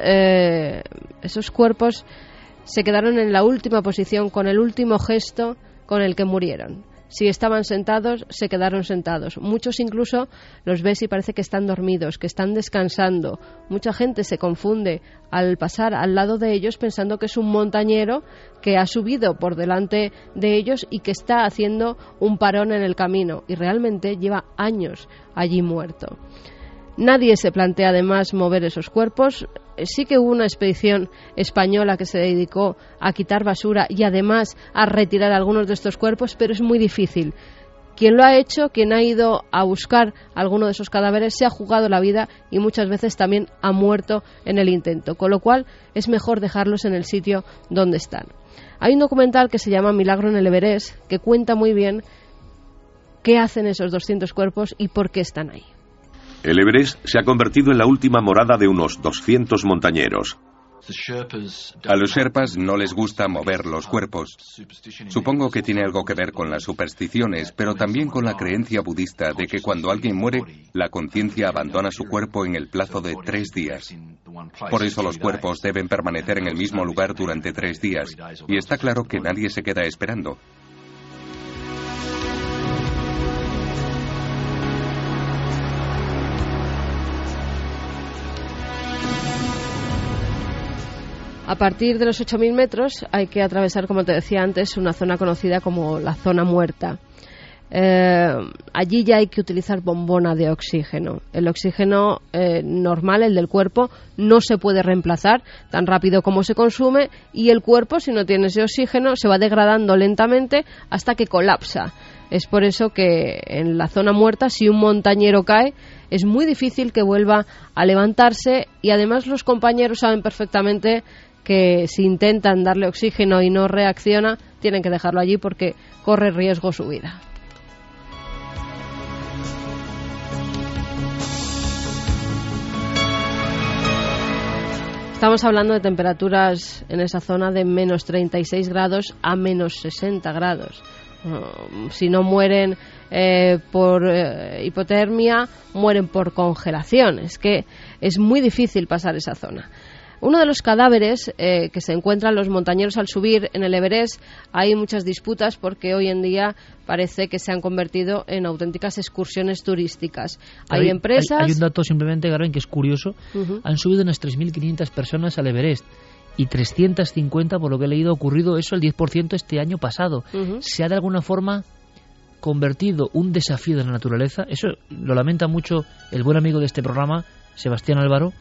esos cuerpos se quedaron en la última posición con el último gesto con el que murieron. Si estaban sentados, se quedaron sentados. Muchos incluso los ves y parece que están dormidos, que están descansando. Mucha gente se confunde al pasar al lado de ellos pensando que es un montañero que ha subido por delante de ellos y que está haciendo un parón en el camino y realmente lleva años allí muerto. Nadie se plantea además mover esos cuerpos. Eh, sí que hubo una expedición española que se dedicó a quitar basura y además a retirar algunos de estos cuerpos, pero es muy difícil. Quien lo ha hecho, quien ha ido a buscar alguno de esos cadáveres, se ha jugado la vida y muchas veces también ha muerto en el intento, con lo cual es mejor dejarlos en el sitio donde están. Hay un documental que se llama Milagro en el Everest que cuenta muy bien qué hacen esos 200 cuerpos y por qué están ahí. El Everest se ha convertido en la última morada de unos 200 montañeros. A los Sherpas no les gusta mover los cuerpos. Supongo que tiene algo que ver con las supersticiones, pero también con la creencia budista de que cuando alguien muere, la conciencia abandona su cuerpo en el plazo de tres días. Por eso los cuerpos deben permanecer en el mismo lugar durante tres días, y está claro que nadie se queda esperando. A partir de los 8.000 metros hay que atravesar, como te decía antes, una zona conocida como la zona muerta. Eh, allí ya hay que utilizar bombona de oxígeno. El oxígeno eh, normal, el del cuerpo, no se puede reemplazar tan rápido como se consume y el cuerpo, si no tiene ese oxígeno, se va degradando lentamente hasta que colapsa. Es por eso que en la zona muerta, si un montañero cae, es muy difícil que vuelva a levantarse y además los compañeros saben perfectamente que si intentan darle oxígeno y no reacciona, tienen que dejarlo allí porque corre riesgo su vida. Estamos hablando de temperaturas en esa zona de menos 36 grados a menos 60 grados. si no mueren eh, por eh, hipotermia, mueren por congelación. Es que es muy difícil pasar esa zona. Uno de los cadáveres eh, que se encuentran los montañeros al subir en el Everest, hay muchas disputas porque hoy en día parece que se han convertido en auténticas excursiones turísticas. Hay, empresas. Hay, un dato simplemente, Garben, que es curioso. Han subido unas 3.500 personas al Everest y 350, por lo que he leído, ha ocurrido eso el 10% este año pasado. Se ha de alguna forma convertido un desafío de la naturaleza, eso lo lamenta mucho el buen amigo de este programa, Sebastián Álvaro,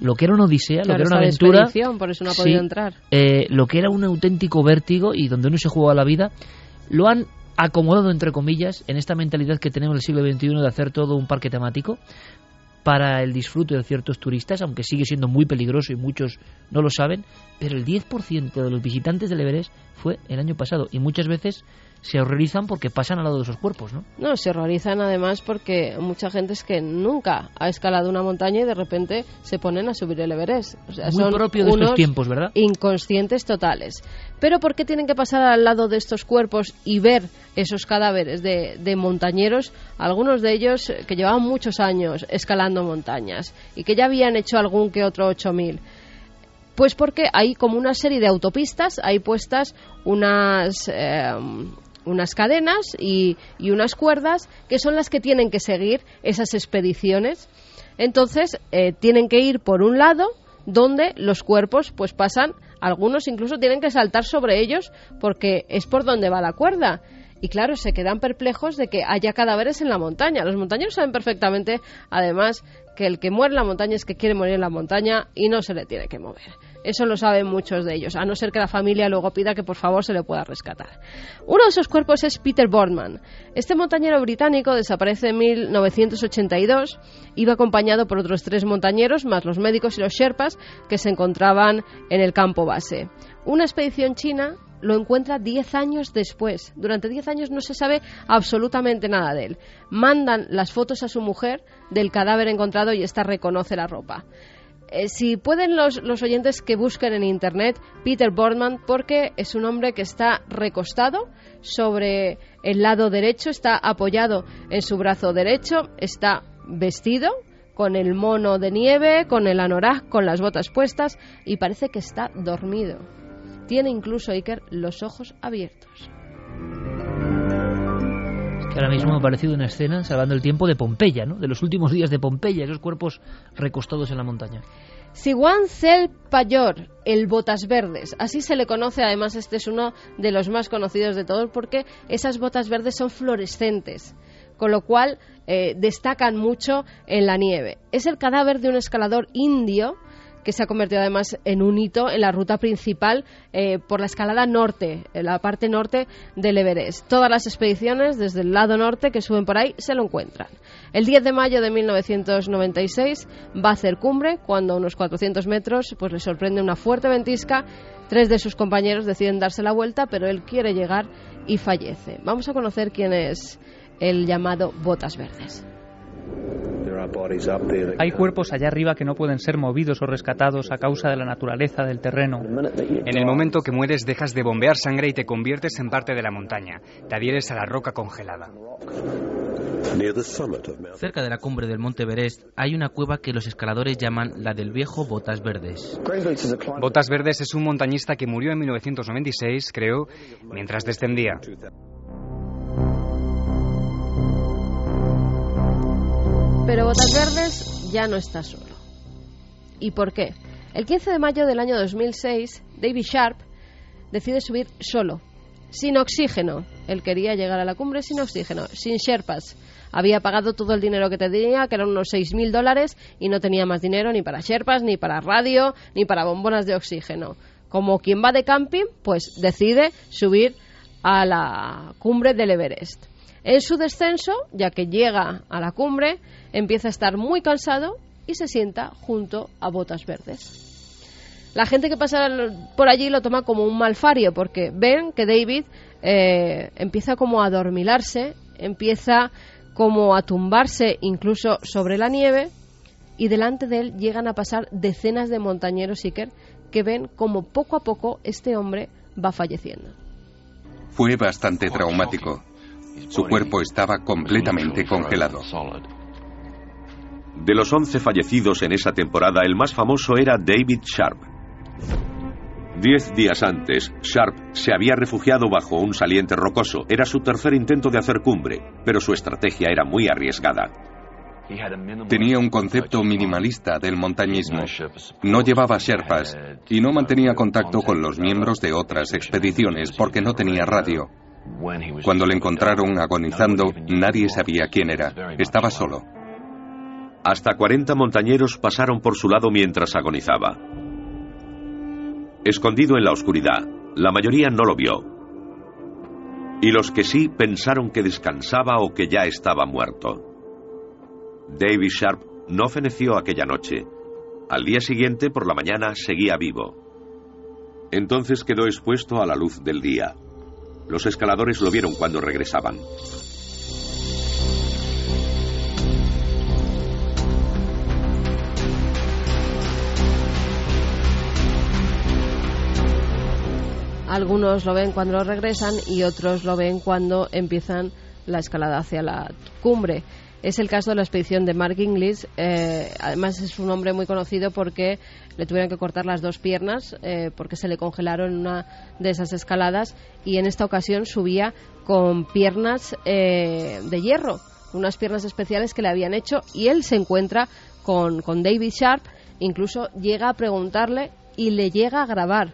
lo que era una odisea, lo que era una aventura, por eso no ha podido entrar. Eh, lo que era un auténtico vértigo y donde uno se jugaba la vida, lo han acomodado entre comillas en esta mentalidad que tenemos del siglo XXI de hacer todo un parque temático para el disfrute de ciertos turistas, aunque sigue siendo muy peligroso y muchos no lo saben, pero el 10% de los visitantes del Everest fue el año pasado y muchas veces se horrorizan porque pasan al lado de esos cuerpos, ¿no? No, se horrorizan además porque mucha gente es que nunca ha escalado una montaña y de repente se ponen a subir el Everest. O sea, Muy propio de estos tiempos, ¿verdad? Inconscientes totales. Pero ¿por qué tienen que pasar al lado de estos cuerpos y ver esos cadáveres de, de montañeros? Algunos de ellos que llevaban muchos años escalando montañas y que ya habían hecho algún que otro 8000. Pues porque hay como una serie de autopistas, hay puestas unas, eh, unas cadenas y, unas cuerdas que son las que tienen que seguir esas expediciones. Entonces, eh, tienen que ir por un lado donde los cuerpos pues pasan, algunos incluso tienen que saltar sobre ellos porque es por donde va la cuerda. Y claro, se quedan perplejos de que haya cadáveres en la montaña. Los montañeros saben perfectamente, además, que el que muere en la montaña es que quiere morir en la montaña y no se le tiene que mover. Eso lo saben muchos de ellos, a no ser que la familia luego pida que por favor se le pueda rescatar. Uno de esos cuerpos es Peter Boardman. Este montañero británico desaparece en 1982, iba acompañado por otros tres montañeros, más los médicos y los sherpas que se encontraban en el campo base. Una expedición china lo encuentra 10 años después. Durante 10 años no se sabe absolutamente nada de él. Mandan las fotos a su mujer del cadáver encontrado y ésta reconoce la ropa. Eh, si pueden los, los, oyentes que busquen en internet Peter Boardman, porque es un hombre que está recostado sobre el lado derecho, está apoyado en su brazo derecho, está vestido con el mono de nieve, con el anorak, con las botas puestas y parece que está dormido. Tiene incluso Iker los ojos abiertos. Ahora mismo ha aparecido una escena salvando el tiempo de Pompeya, ¿no? de los últimos días de Pompeya, esos cuerpos recostados en la montaña. Siguan Cel Payor, el Botas Verdes. Así se le conoce, además este es uno de los más conocidos de todos porque esas botas verdes son fluorescentes, con lo cual eh, destacan mucho en la nieve. Es el cadáver de un escalador indio que se ha convertido además en un hito en la ruta principal eh, por la escalada norte, en la parte norte del Everest. Todas las expediciones desde el lado norte que suben por ahí se lo encuentran. El 10 de mayo de 1996 va a hacer cumbre cuando a unos 400 metros pues le sorprende una fuerte ventisca. Tres de sus compañeros deciden darse la vuelta, pero él quiere llegar y fallece. Vamos a conocer quién es el llamado Botas Verdes. Hay cuerpos allá arriba que no pueden ser movidos o rescatados a causa de la naturaleza del terreno. En el momento que mueres dejas de bombear sangre y te conviertes en parte de la montaña. Te adhieres a la roca congelada. Cerca de la cumbre del Monte Everest hay una cueva que los escaladores llaman la del viejo Botas Verdes. Botas Verdes es un montañista que murió en 1996, creo, mientras descendía. Pero Botas Verdes ya no está solo. ¿Y por qué? El 15 de mayo del año 2006, David Sharp decide subir solo, sin oxígeno. Él quería llegar a la cumbre sin oxígeno, sin Sherpas. Había pagado todo el dinero que tenía, que eran unos 6.000 dólares, y no tenía más dinero ni para Sherpas, ni para radio, ni para bombonas de oxígeno. Como quien va de camping, pues decide subir a la cumbre del Everest. En su descenso, ya que llega a la cumbre, empieza a estar muy cansado y se sienta junto a botas verdes. La gente que pasa por allí lo toma como un malfario porque ven que David eh, empieza como a adormilarse, empieza como a tumbarse incluso sobre la nieve y delante de él llegan a pasar decenas de montañeros Iker que ven como poco a poco este hombre va falleciendo. Fue bastante traumático. Su cuerpo estaba completamente congelado. De los 11 fallecidos en esa temporada, el más famoso era David Sharp. Diez días antes, Sharp se había refugiado bajo un saliente rocoso. Era su tercer intento de hacer cumbre, pero su estrategia era muy arriesgada. Tenía un concepto minimalista del montañismo. No llevaba sherpas y no mantenía contacto con los miembros de otras expediciones porque no tenía radio. Cuando le encontraron agonizando, nadie sabía quién era. Estaba solo. Hasta 40 montañeros pasaron por su lado mientras agonizaba. Escondido en la oscuridad, la mayoría no lo vio. Y los que sí pensaron que descansaba o que ya estaba muerto. David Sharp no feneció aquella noche. Al día siguiente, por la mañana, seguía vivo. Entonces quedó expuesto a la luz del día. Los escaladores lo vieron cuando regresaban. Algunos lo ven cuando regresan y otros lo ven cuando empiezan la escalada hacia la cumbre. Es el caso de la expedición de Mark Inglis. Eh, además es un hombre muy conocido porque le tuvieron que cortar las dos piernas eh, porque se le congelaron en una de esas escaladas y en esta ocasión subía con piernas eh, de hierro, unas piernas especiales que le habían hecho y él se encuentra con, con David Sharp, incluso llega a preguntarle y le llega a grabar.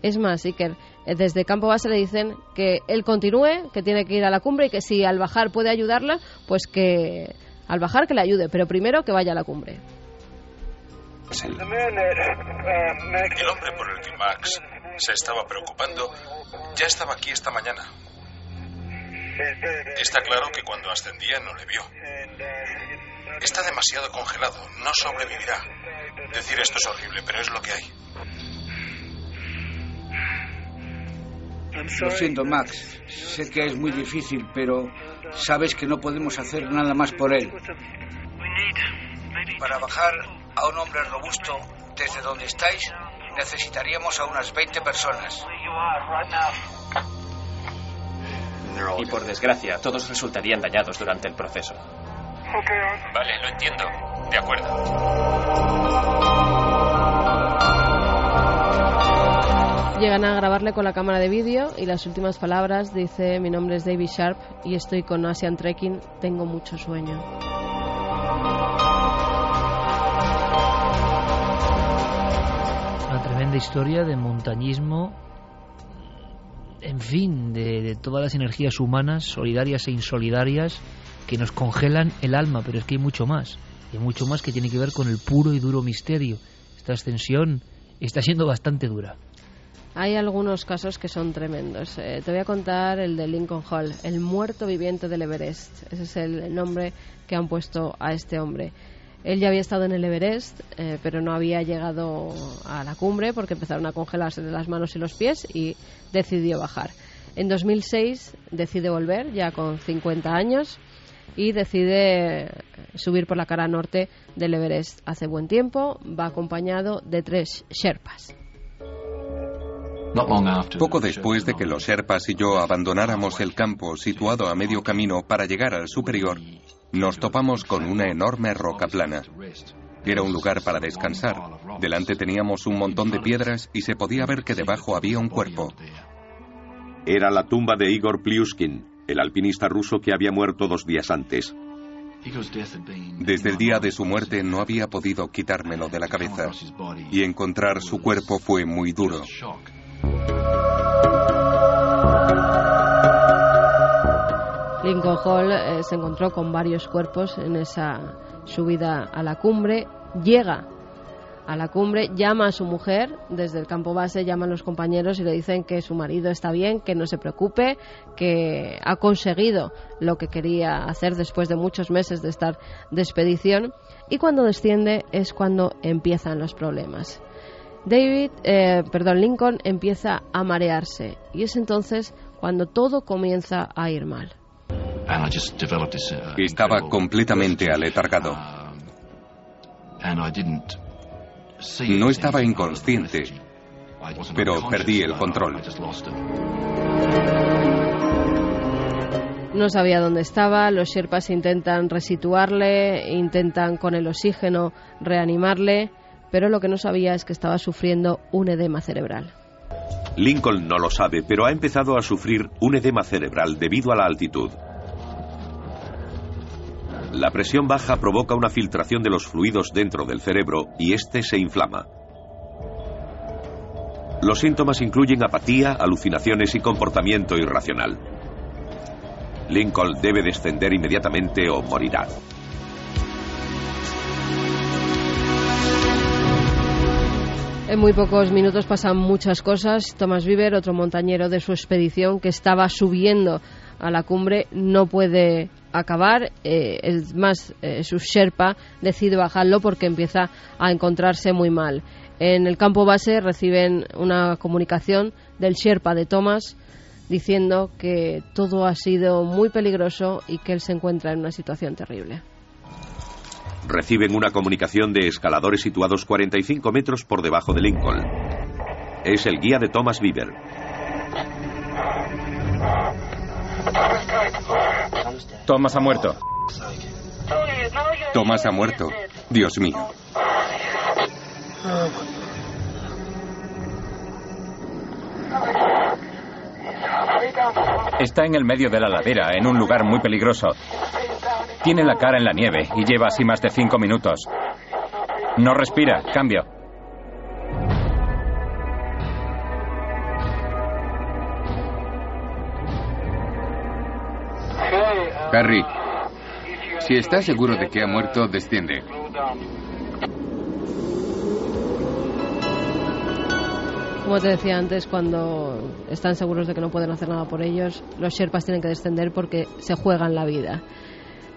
Es más, Iker, desde campo base le dicen que él continúe, que tiene que ir a la cumbre y que si al bajar puede ayudarla, pues que al bajar que le ayude, pero primero que vaya a la cumbre. El hombre por el que Max se estaba preocupando ya estaba aquí esta mañana. Está claro que cuando ascendía no le vio. Está demasiado congelado, no sobrevivirá. Decir esto es horrible, pero es lo que hay. Lo siento, Max. Sé que es muy difícil, pero sabes que no podemos hacer nada más por él. Para bajar a un hombre robusto desde donde estáis, necesitaríamos a unas 20 personas. Y por desgracia, todos resultarían dañados durante el proceso. Vale, lo entiendo. De acuerdo. Llegan a grabarle con la cámara de vídeo y las últimas palabras dice mi nombre es David Sharp y estoy con Asian Trekking, tengo mucho sueño. Una tremenda historia de montañismo, en fin, de, todas las energías humanas, solidarias e insolidarias, que nos congelan el alma, pero es que hay mucho más, hay mucho más que tiene que ver con el puro y duro misterio. Esta ascensión está siendo bastante dura. Hay algunos casos que son tremendos. Eh, te voy a contar el de Lincoln Hall, el muerto viviente del Everest. Ese es el nombre que han puesto a este hombre. Él ya había estado en el Everest, eh, pero no había llegado a la cumbre porque empezaron a congelarse las manos y los pies y decidió bajar. En 2006 decide volver, ya con 50 años, y decide subir por la cara norte del Everest. Hace buen tiempo, va acompañado de tres Sherpas. Poco después de que los Sherpas y yo abandonáramos el campo situado a medio camino para llegar al superior, nos topamos con una enorme roca plana. Era un lugar para descansar. Delante teníamos un montón de piedras y se podía ver que debajo había un cuerpo. Era la tumba de Igor Pliuskin, el alpinista ruso que había muerto dos días antes. Desde el día de su muerte no había podido quitármelo de la cabeza y encontrar su cuerpo fue muy duro. Lincoln Hall eh, se encontró con varios cuerpos en esa subida a la cumbre. Llega a la cumbre, llama a su mujer desde el campo base, llaman los compañeros y le dicen que su marido está bien, que no se preocupe, que ha conseguido lo que quería hacer después de muchos meses de estar de expedición. Y cuando desciende es cuando empiezan los problemas. David, eh, perdón, Lincoln empieza a marearse y es entonces cuando todo comienza a ir mal. Estaba completamente aletargado. No estaba inconsciente, pero perdí el control. No sabía dónde estaba, los Sherpas intentan resituarle, intentan con el oxígeno reanimarle, pero lo que no sabía es que estaba sufriendo un edema cerebral. Lincoln no lo sabe, pero ha empezado a sufrir un edema cerebral debido a la altitud. La presión baja provoca una filtración de los fluidos dentro del cerebro y este se inflama. Los síntomas incluyen apatía, alucinaciones y comportamiento irracional. Lincoln debe descender inmediatamente o morirá. En muy pocos minutos pasan muchas cosas. Thomas Viver, otro montañero de su expedición que estaba subiendo a la cumbre, no puede acabar. Eh, es más, eh, su Sherpa decide bajarlo porque empieza a encontrarse muy mal. En el campo base reciben una comunicación del Sherpa de Thomas diciendo que todo ha sido muy peligroso y que él se encuentra en una situación terrible reciben una comunicación de escaladores situados 45 metros por debajo de Lincoln. Es el guía de Thomas Bieber. Thomas ha muerto. Thomas ha muerto. Dios mío. Está en el medio de la ladera, en un lugar muy peligroso. Tiene la cara en la nieve y lleva así más de cinco minutos. No respira. Cambio. Harry, si estás seguro de que ha muerto, desciende. Como te decía antes, cuando están seguros de que no pueden hacer nada por ellos, los Sherpas tienen que descender porque se juegan la vida.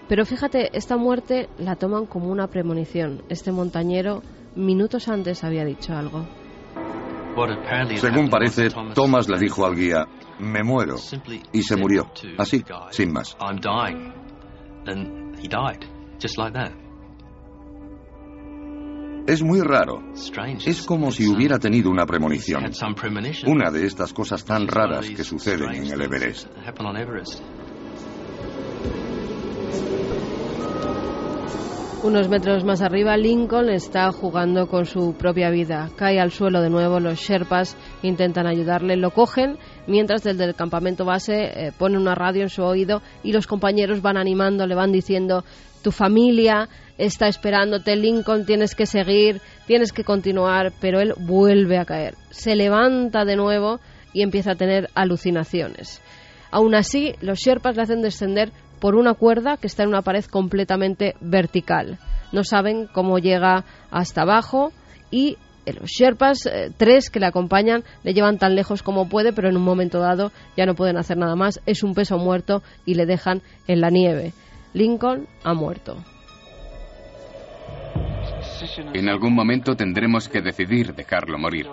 Pero fíjate, esta muerte la toman como una premonición. Este montañero minutos antes había dicho algo. Según parece, Thomas le dijo al guía, me muero. Y se murió. Así, sin más. Es muy raro. Es como si hubiera tenido una premonición. Una de estas cosas tan raras que suceden en el Everest. Unos metros más arriba, Lincoln está jugando con su propia vida. Cae al suelo de nuevo, los Sherpas intentan ayudarle, lo cogen, mientras desde el campamento base eh, pone una radio en su oído y los compañeros van animando, le van diciendo, tu familia está esperándote, Lincoln, tienes que seguir, tienes que continuar, pero él vuelve a caer. Se levanta de nuevo y empieza a tener alucinaciones. Aún así, los Sherpas le hacen descender por una cuerda que está en una pared completamente vertical. No saben cómo llega hasta abajo y los Sherpas, eh, tres que le acompañan, le llevan tan lejos como puede, pero en un momento dado ya no pueden hacer nada más. Es un peso muerto y le dejan en la nieve. Lincoln ha muerto. En algún momento tendremos que decidir dejarlo morir.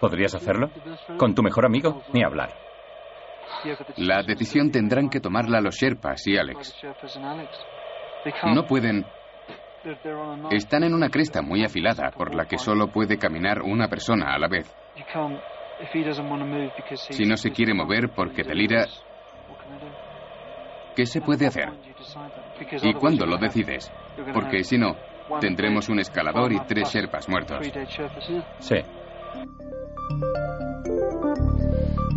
¿Podrías hacerlo? ¿Con tu mejor amigo? Ni hablar. La decisión tendrán que tomarla los Sherpas y Alex. No pueden... Están en una cresta muy afilada por la que solo puede caminar una persona a la vez. Si no se quiere mover porque delira, ¿qué se puede hacer? ¿Y cuándo lo decides? Porque si no, tendremos un escalador y tres Sherpas muertos. Sí.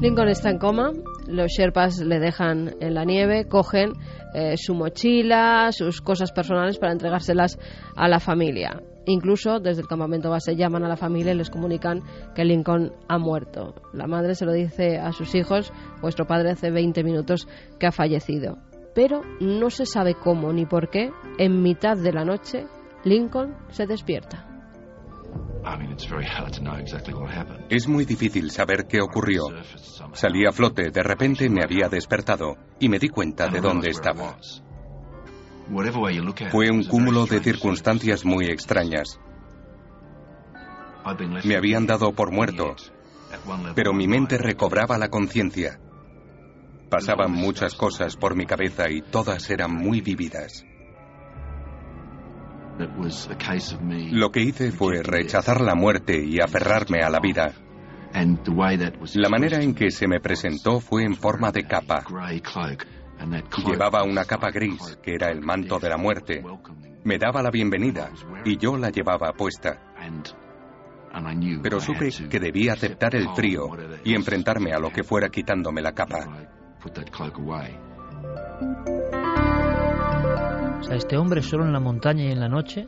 Lincoln está en coma, los Sherpas le dejan en la nieve, cogen eh, su mochila, sus cosas personales para entregárselas a la familia. Incluso desde el campamento base llaman a la familia y les comunican que Lincoln ha muerto. La madre se lo dice a sus hijos, vuestro padre hace 20 minutos que ha fallecido. Pero no se sabe cómo ni por qué, en mitad de la noche, Lincoln se despierta. Es muy difícil saber qué ocurrió. Salí a flote, de repente me había despertado y me di cuenta de dónde estaba. Fue un cúmulo de circunstancias muy extrañas. Me habían dado por muerto, pero mi mente recobraba la conciencia. Pasaban muchas cosas por mi cabeza y todas eran muy vividas. Lo que hice fue rechazar la muerte y aferrarme a la vida. La manera en que se me presentó fue en forma de capa. Llevaba una capa gris, que era el manto de la muerte. Me daba la bienvenida y yo la llevaba puesta. Pero supe que debía aceptar el frío y enfrentarme a lo que fuera quitándome la capa. O sea, este hombre solo en la montaña y en la noche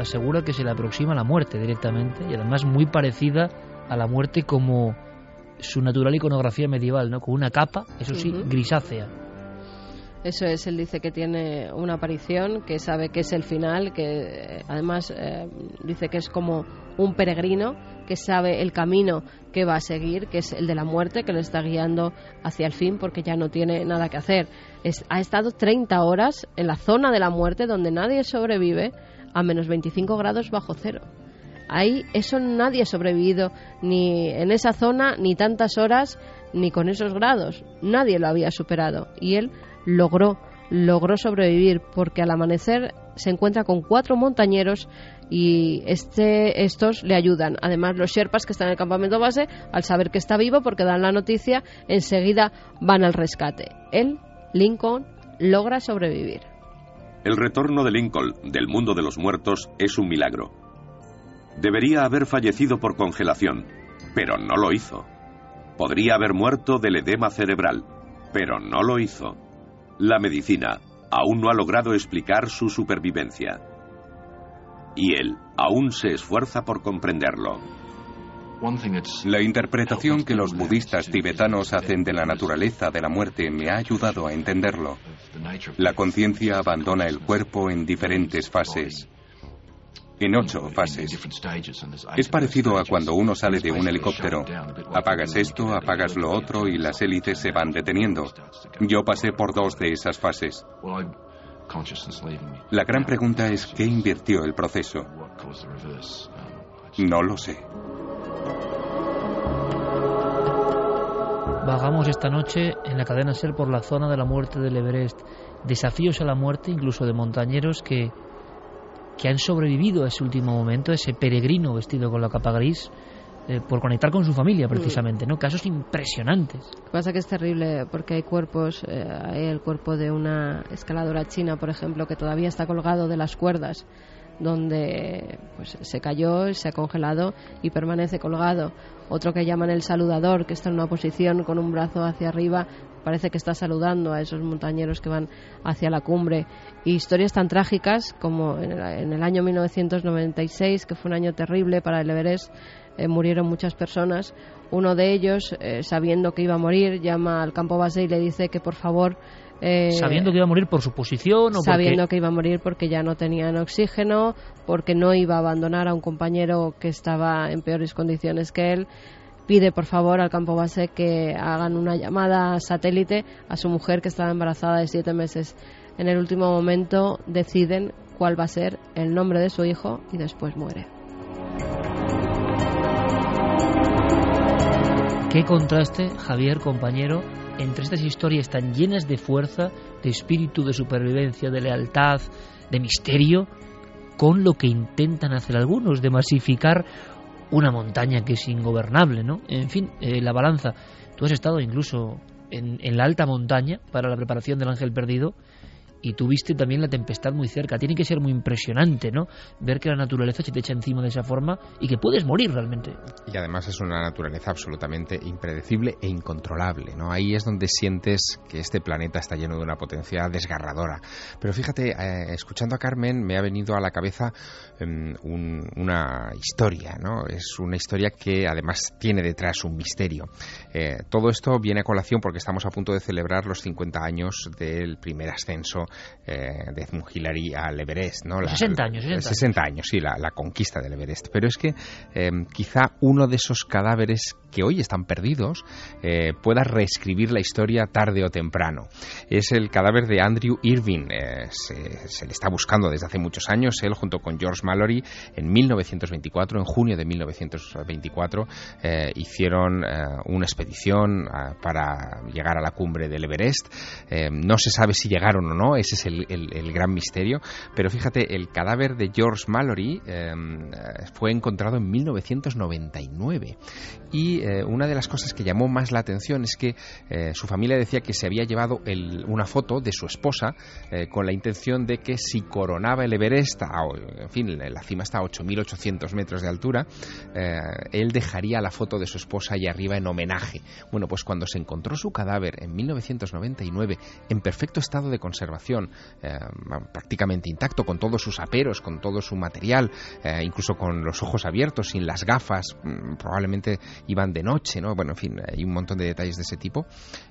asegura que se le aproxima la muerte directamente y además muy parecida a la muerte como su natural iconografía medieval, ¿no? Con una capa, eso sí, grisácea. Eso es, él dice que tiene una aparición, que sabe que es el final, que además eh, dice que es como un peregrino, que sabe el camino que va a seguir, que es el de la muerte, que le está guiando hacia el fin porque ya no tiene nada que hacer. ha estado 30 horas en la zona de la muerte donde nadie sobrevive a menos 25 grados bajo cero. Ahí eso nadie ha sobrevivido ni en esa zona, ni tantas horas, ni con esos grados. Nadie lo había superado. Y él logró, logró sobrevivir porque al amanecer se encuentra con cuatro montañeros y este, estos le ayudan. Además, los Sherpas que están en el campamento base, al saber que está vivo, porque dan la noticia, enseguida van al rescate. Él, Lincoln, logra sobrevivir. El retorno de Lincoln del mundo de los muertos es un milagro. Debería haber fallecido por congelación, pero no lo hizo. Podría haber muerto del edema cerebral, pero no lo hizo. La medicina aún no ha logrado explicar su supervivencia. Y él aún se esfuerza por comprenderlo. La interpretación que los budistas tibetanos hacen de la naturaleza de la muerte me ha ayudado a entenderlo. La conciencia abandona el cuerpo en diferentes fases en ocho fases. Es parecido a cuando uno sale de un helicóptero. Apagas esto, apagas lo otro y las hélices se van deteniendo. Yo pasé por dos de esas fases. La gran pregunta es qué invirtió el proceso. No lo sé. Vagamos esta noche en la cadena SER por la zona de la muerte del Everest. Desafíos a la muerte, incluso de montañeros que que han sobrevivido a ese último momento, ese peregrino vestido con la capa gris, eh, por conectar con su familia precisamente, ¿no? Casos impresionantes. Lo que pasa que es terrible porque hay cuerpos, eh, hay el cuerpo de una escaladora china, por ejemplo, que todavía está colgado de las cuerdas donde pues, se cayó, se ha congelado y permanece colgado. Otro que llaman el saludador, que está en una posición con un brazo hacia arriba, parece que está saludando a esos montañeros que van hacia la cumbre. Y historias tan trágicas como en el, año 1996, que fue un año terrible para el Everest, eh, murieron muchas personas. Uno de ellos, eh, sabiendo que iba a morir, llama al campo base y le dice que por favor eh, sabiendo que iba a morir por su posición o sabiendo que iba a morir porque ya no tenían oxígeno, porque no iba a abandonar a un compañero que estaba en peores condiciones que él. Pide por favor al campo base que hagan una llamada satélite a su mujer que estaba embarazada de siete meses. En el último momento deciden cuál va a ser el nombre de su hijo y después muere. Qué contraste, Javier, compañero, entre estas historias tan llenas de fuerza, de espíritu, de supervivencia, de lealtad, de misterio, con lo que intentan hacer algunos, de masificar una montaña que es ingobernable, ¿no? En fin, eh, la balanza. Tú has estado incluso en, en la alta montaña para la preparación del ángel perdido y tuviste también la tempestad muy cerca. Tiene que ser muy impresionante, ¿no? Ver que la naturaleza se te echa encima de esa forma y que puedes morir realmente. Y además es una naturaleza absolutamente impredecible e incontrolable, ¿no? Ahí es donde sientes que este planeta está lleno de una potencia desgarradora. Pero fíjate, eh, escuchando a Carmen me ha venido a la cabeza em, una historia, ¿no? Es una historia que además tiene detrás un misterio. Eh, todo esto viene a colación porque estamos a punto de celebrar los 50 años del primer ascenso eh, de Hillary al Everest. ¿no? 60 años. 60, años, sí, la, conquista del Everest. Pero es que em, quizá uno de esos cadáveres que hoy están perdidos eh, pueda reescribir la historia tarde o temprano. Es el cadáver de Andrew Irving. Eh, se, le está buscando desde hace muchos años. Él, junto con George Mallory, en 1924, en junio de 1924, hicieron una expedición para llegar a la cumbre del Everest. no se sabe si llegaron o no ese es el, gran misterio. Pero fíjate, el cadáver de George Mallory eh, fue encontrado en 1999 y eh, una de las cosas que llamó más la atención es que eh, su familia decía que se había llevado una foto de su esposa con la intención de que si coronaba el Everest, en fin, la cima está a 8.800 metros de altura, él dejaría la foto de su esposa ahí arriba en homenaje. Bueno, pues cuando se encontró su cadáver en 1999 en perfecto estado de conservación, eh, prácticamente intacto, con todos sus aperos, con todo su material, eh, incluso con los ojos abiertos, sin las gafas, mm, probablemente iban de noche, ¿no? Bueno, en fin, hay un montón de detalles de ese tipo.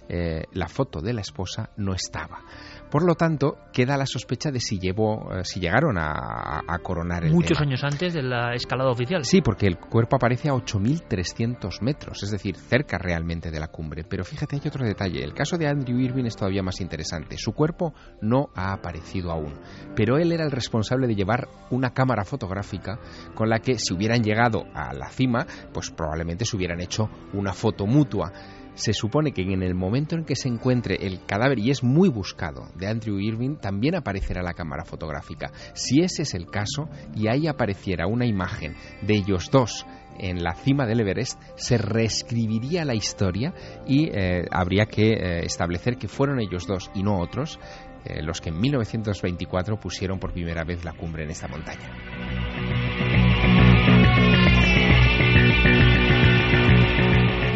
Eh, la foto de la esposa no estaba. Por lo tanto, queda la sospecha de si llevó, eh, si llegaron a, coronar el Muchos años antes de la escalada oficial. Sí, porque el cuerpo aparece a 8.300 metros, es decir, cerca realmente de la cumbre. Pero fíjate, hay otro detalle. El caso de Andrew Irving es todavía más interesante. Su cuerpo no ha aparecido aún, pero él era el responsable de llevar una cámara fotográfica con la que, si hubieran llegado a la cima, pues probablemente se hubieran hecho una foto mutua se supone que en el momento en que se encuentre el cadáver, y es muy buscado, de Andrew Irving, también aparecerá la cámara fotográfica. Si ese es el caso, y ahí apareciera una imagen de ellos dos en la cima del Everest, se reescribiría la historia y eh, habría que eh, establecer que fueron ellos dos y no otros eh, los que en 1924 pusieron por primera vez la cumbre en esta montaña.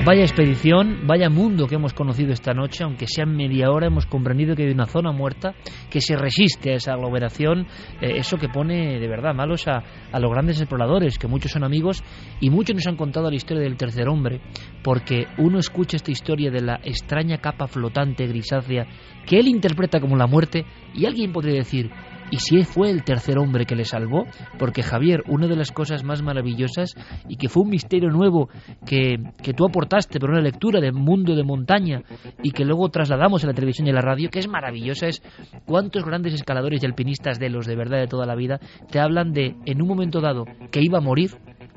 Vaya expedición, vaya mundo que hemos conocido esta noche, aunque sea media hora, hemos comprendido que hay una zona muerta que se resiste a esa aglomeración, eh, eso que pone de verdad malos a, a, los grandes exploradores, que muchos son amigos y muchos nos han contado la historia del tercer hombre, porque uno escucha esta historia de la extraña capa flotante grisácea que él interpreta como la muerte y alguien podría decir, y si fue el tercer hombre que le salvó, porque Javier, una de las cosas más maravillosas y que fue un misterio nuevo que, que tú aportaste por una lectura de mundo de montaña y que luego trasladamos a la televisión y a la radio, que es maravillosa, es cuántos grandes escaladores y alpinistas de los de verdad de toda la vida te hablan de, en un momento dado, que iba a morir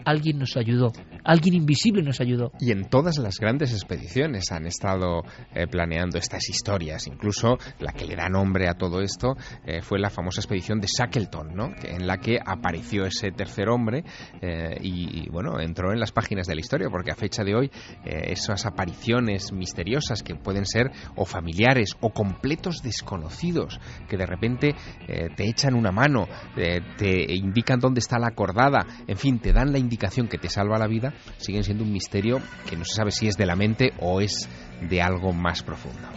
alguien nos ayudó, alguien invisible nos ayudó. Y en todas las grandes expediciones han estado eh, planeando estas historias, incluso la que le da nombre a todo esto eh, fue la famosa expedición de Shackleton, ¿no? en la que apareció ese tercer hombre eh, y, bueno, entró en las páginas de la historia, porque a fecha de hoy esas apariciones misteriosas que pueden ser o familiares o completos desconocidos, que de repente te echan una mano, te indican dónde está la acordada, en fin, te dan la indicación que te salva la vida, siguen siendo un misterio que no se sabe si es de la mente o es de algo más profundo.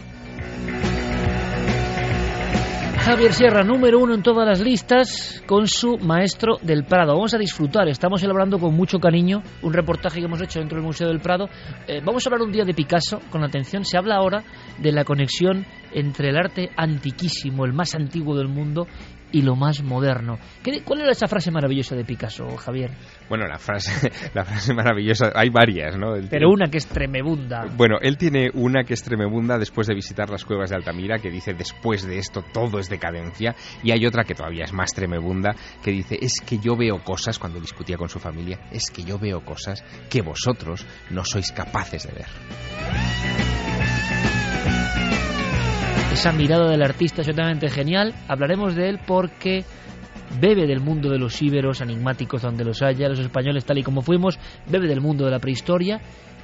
Javier Sierra, número uno en todas las listas, con su Maestro del Prado. Vamos a disfrutar, estamos elaborando con mucho cariño un reportaje que hemos hecho dentro del Museo del Prado. Eh, vamos a hablar un día de Picasso, con atención. Se habla ahora de la conexión entre el arte antiquísimo, el más antiguo del mundo, y lo más moderno. ¿Cuál era esa frase maravillosa de Picasso, Javier? Bueno, la frase, <laughs> la frase maravillosa, hay varias, ¿no? Pero una que es tremebunda. Bueno, él tiene una que es tremebunda después de visitar las cuevas de Altamira, que dice después de esto todo es decadencia, y hay otra que todavía es más tremebunda, que dice es que yo veo cosas, cuando discutía con su familia, es que yo veo cosas que vosotros no sois capaces de ver esa mirada del artista es totalmente genial. Hablaremos de él porque bebe del mundo de los íberos enigmáticos donde los haya, los españoles tal y como fuimos, bebe del mundo de la prehistoria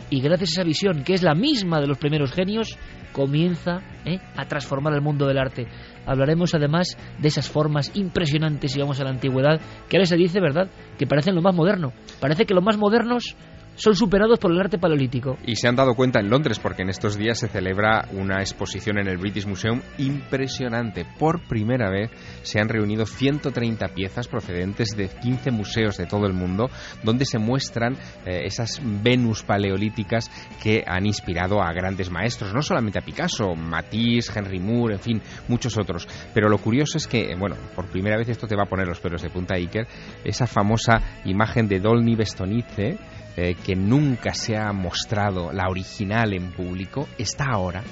y gracias a esa visión, que es la misma de los primeros genios, comienza ¿eh? a transformar el mundo del arte. Hablaremos además de esas formas impresionantes, si vamos a la antigüedad, que ahora se dice, ¿verdad?, que parecen lo más moderno. Parece que lo más modernos son superados por el arte paleolítico. Y se han dado cuenta en Londres porque en estos días se celebra una exposición en el British Museum impresionante. Por primera vez se han reunido 130 piezas procedentes de 15 museos de todo el mundo donde se muestran eh, esas Venus paleolíticas que han inspirado a grandes maestros, no solamente a Picasso, Matisse, Henry Moore, en fin, muchos otros. Pero lo curioso es que, bueno, por primera vez esto te va a poner los pelos de punta Iker, esa famosa imagen de Dolny Bestonice eh, que nunca se ha mostrado la original en público, está ahora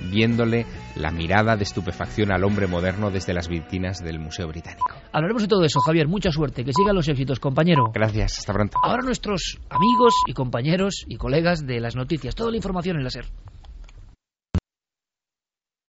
viéndole la mirada de estupefacción al hombre moderno desde las vitrinas del Museo Británico. Hablaremos de todo eso, Javier. Mucha suerte. Que sigan los éxitos, compañero. Gracias. Hasta pronto. Ahora nuestros amigos y compañeros y colegas de las noticias. Toda la información en la SER.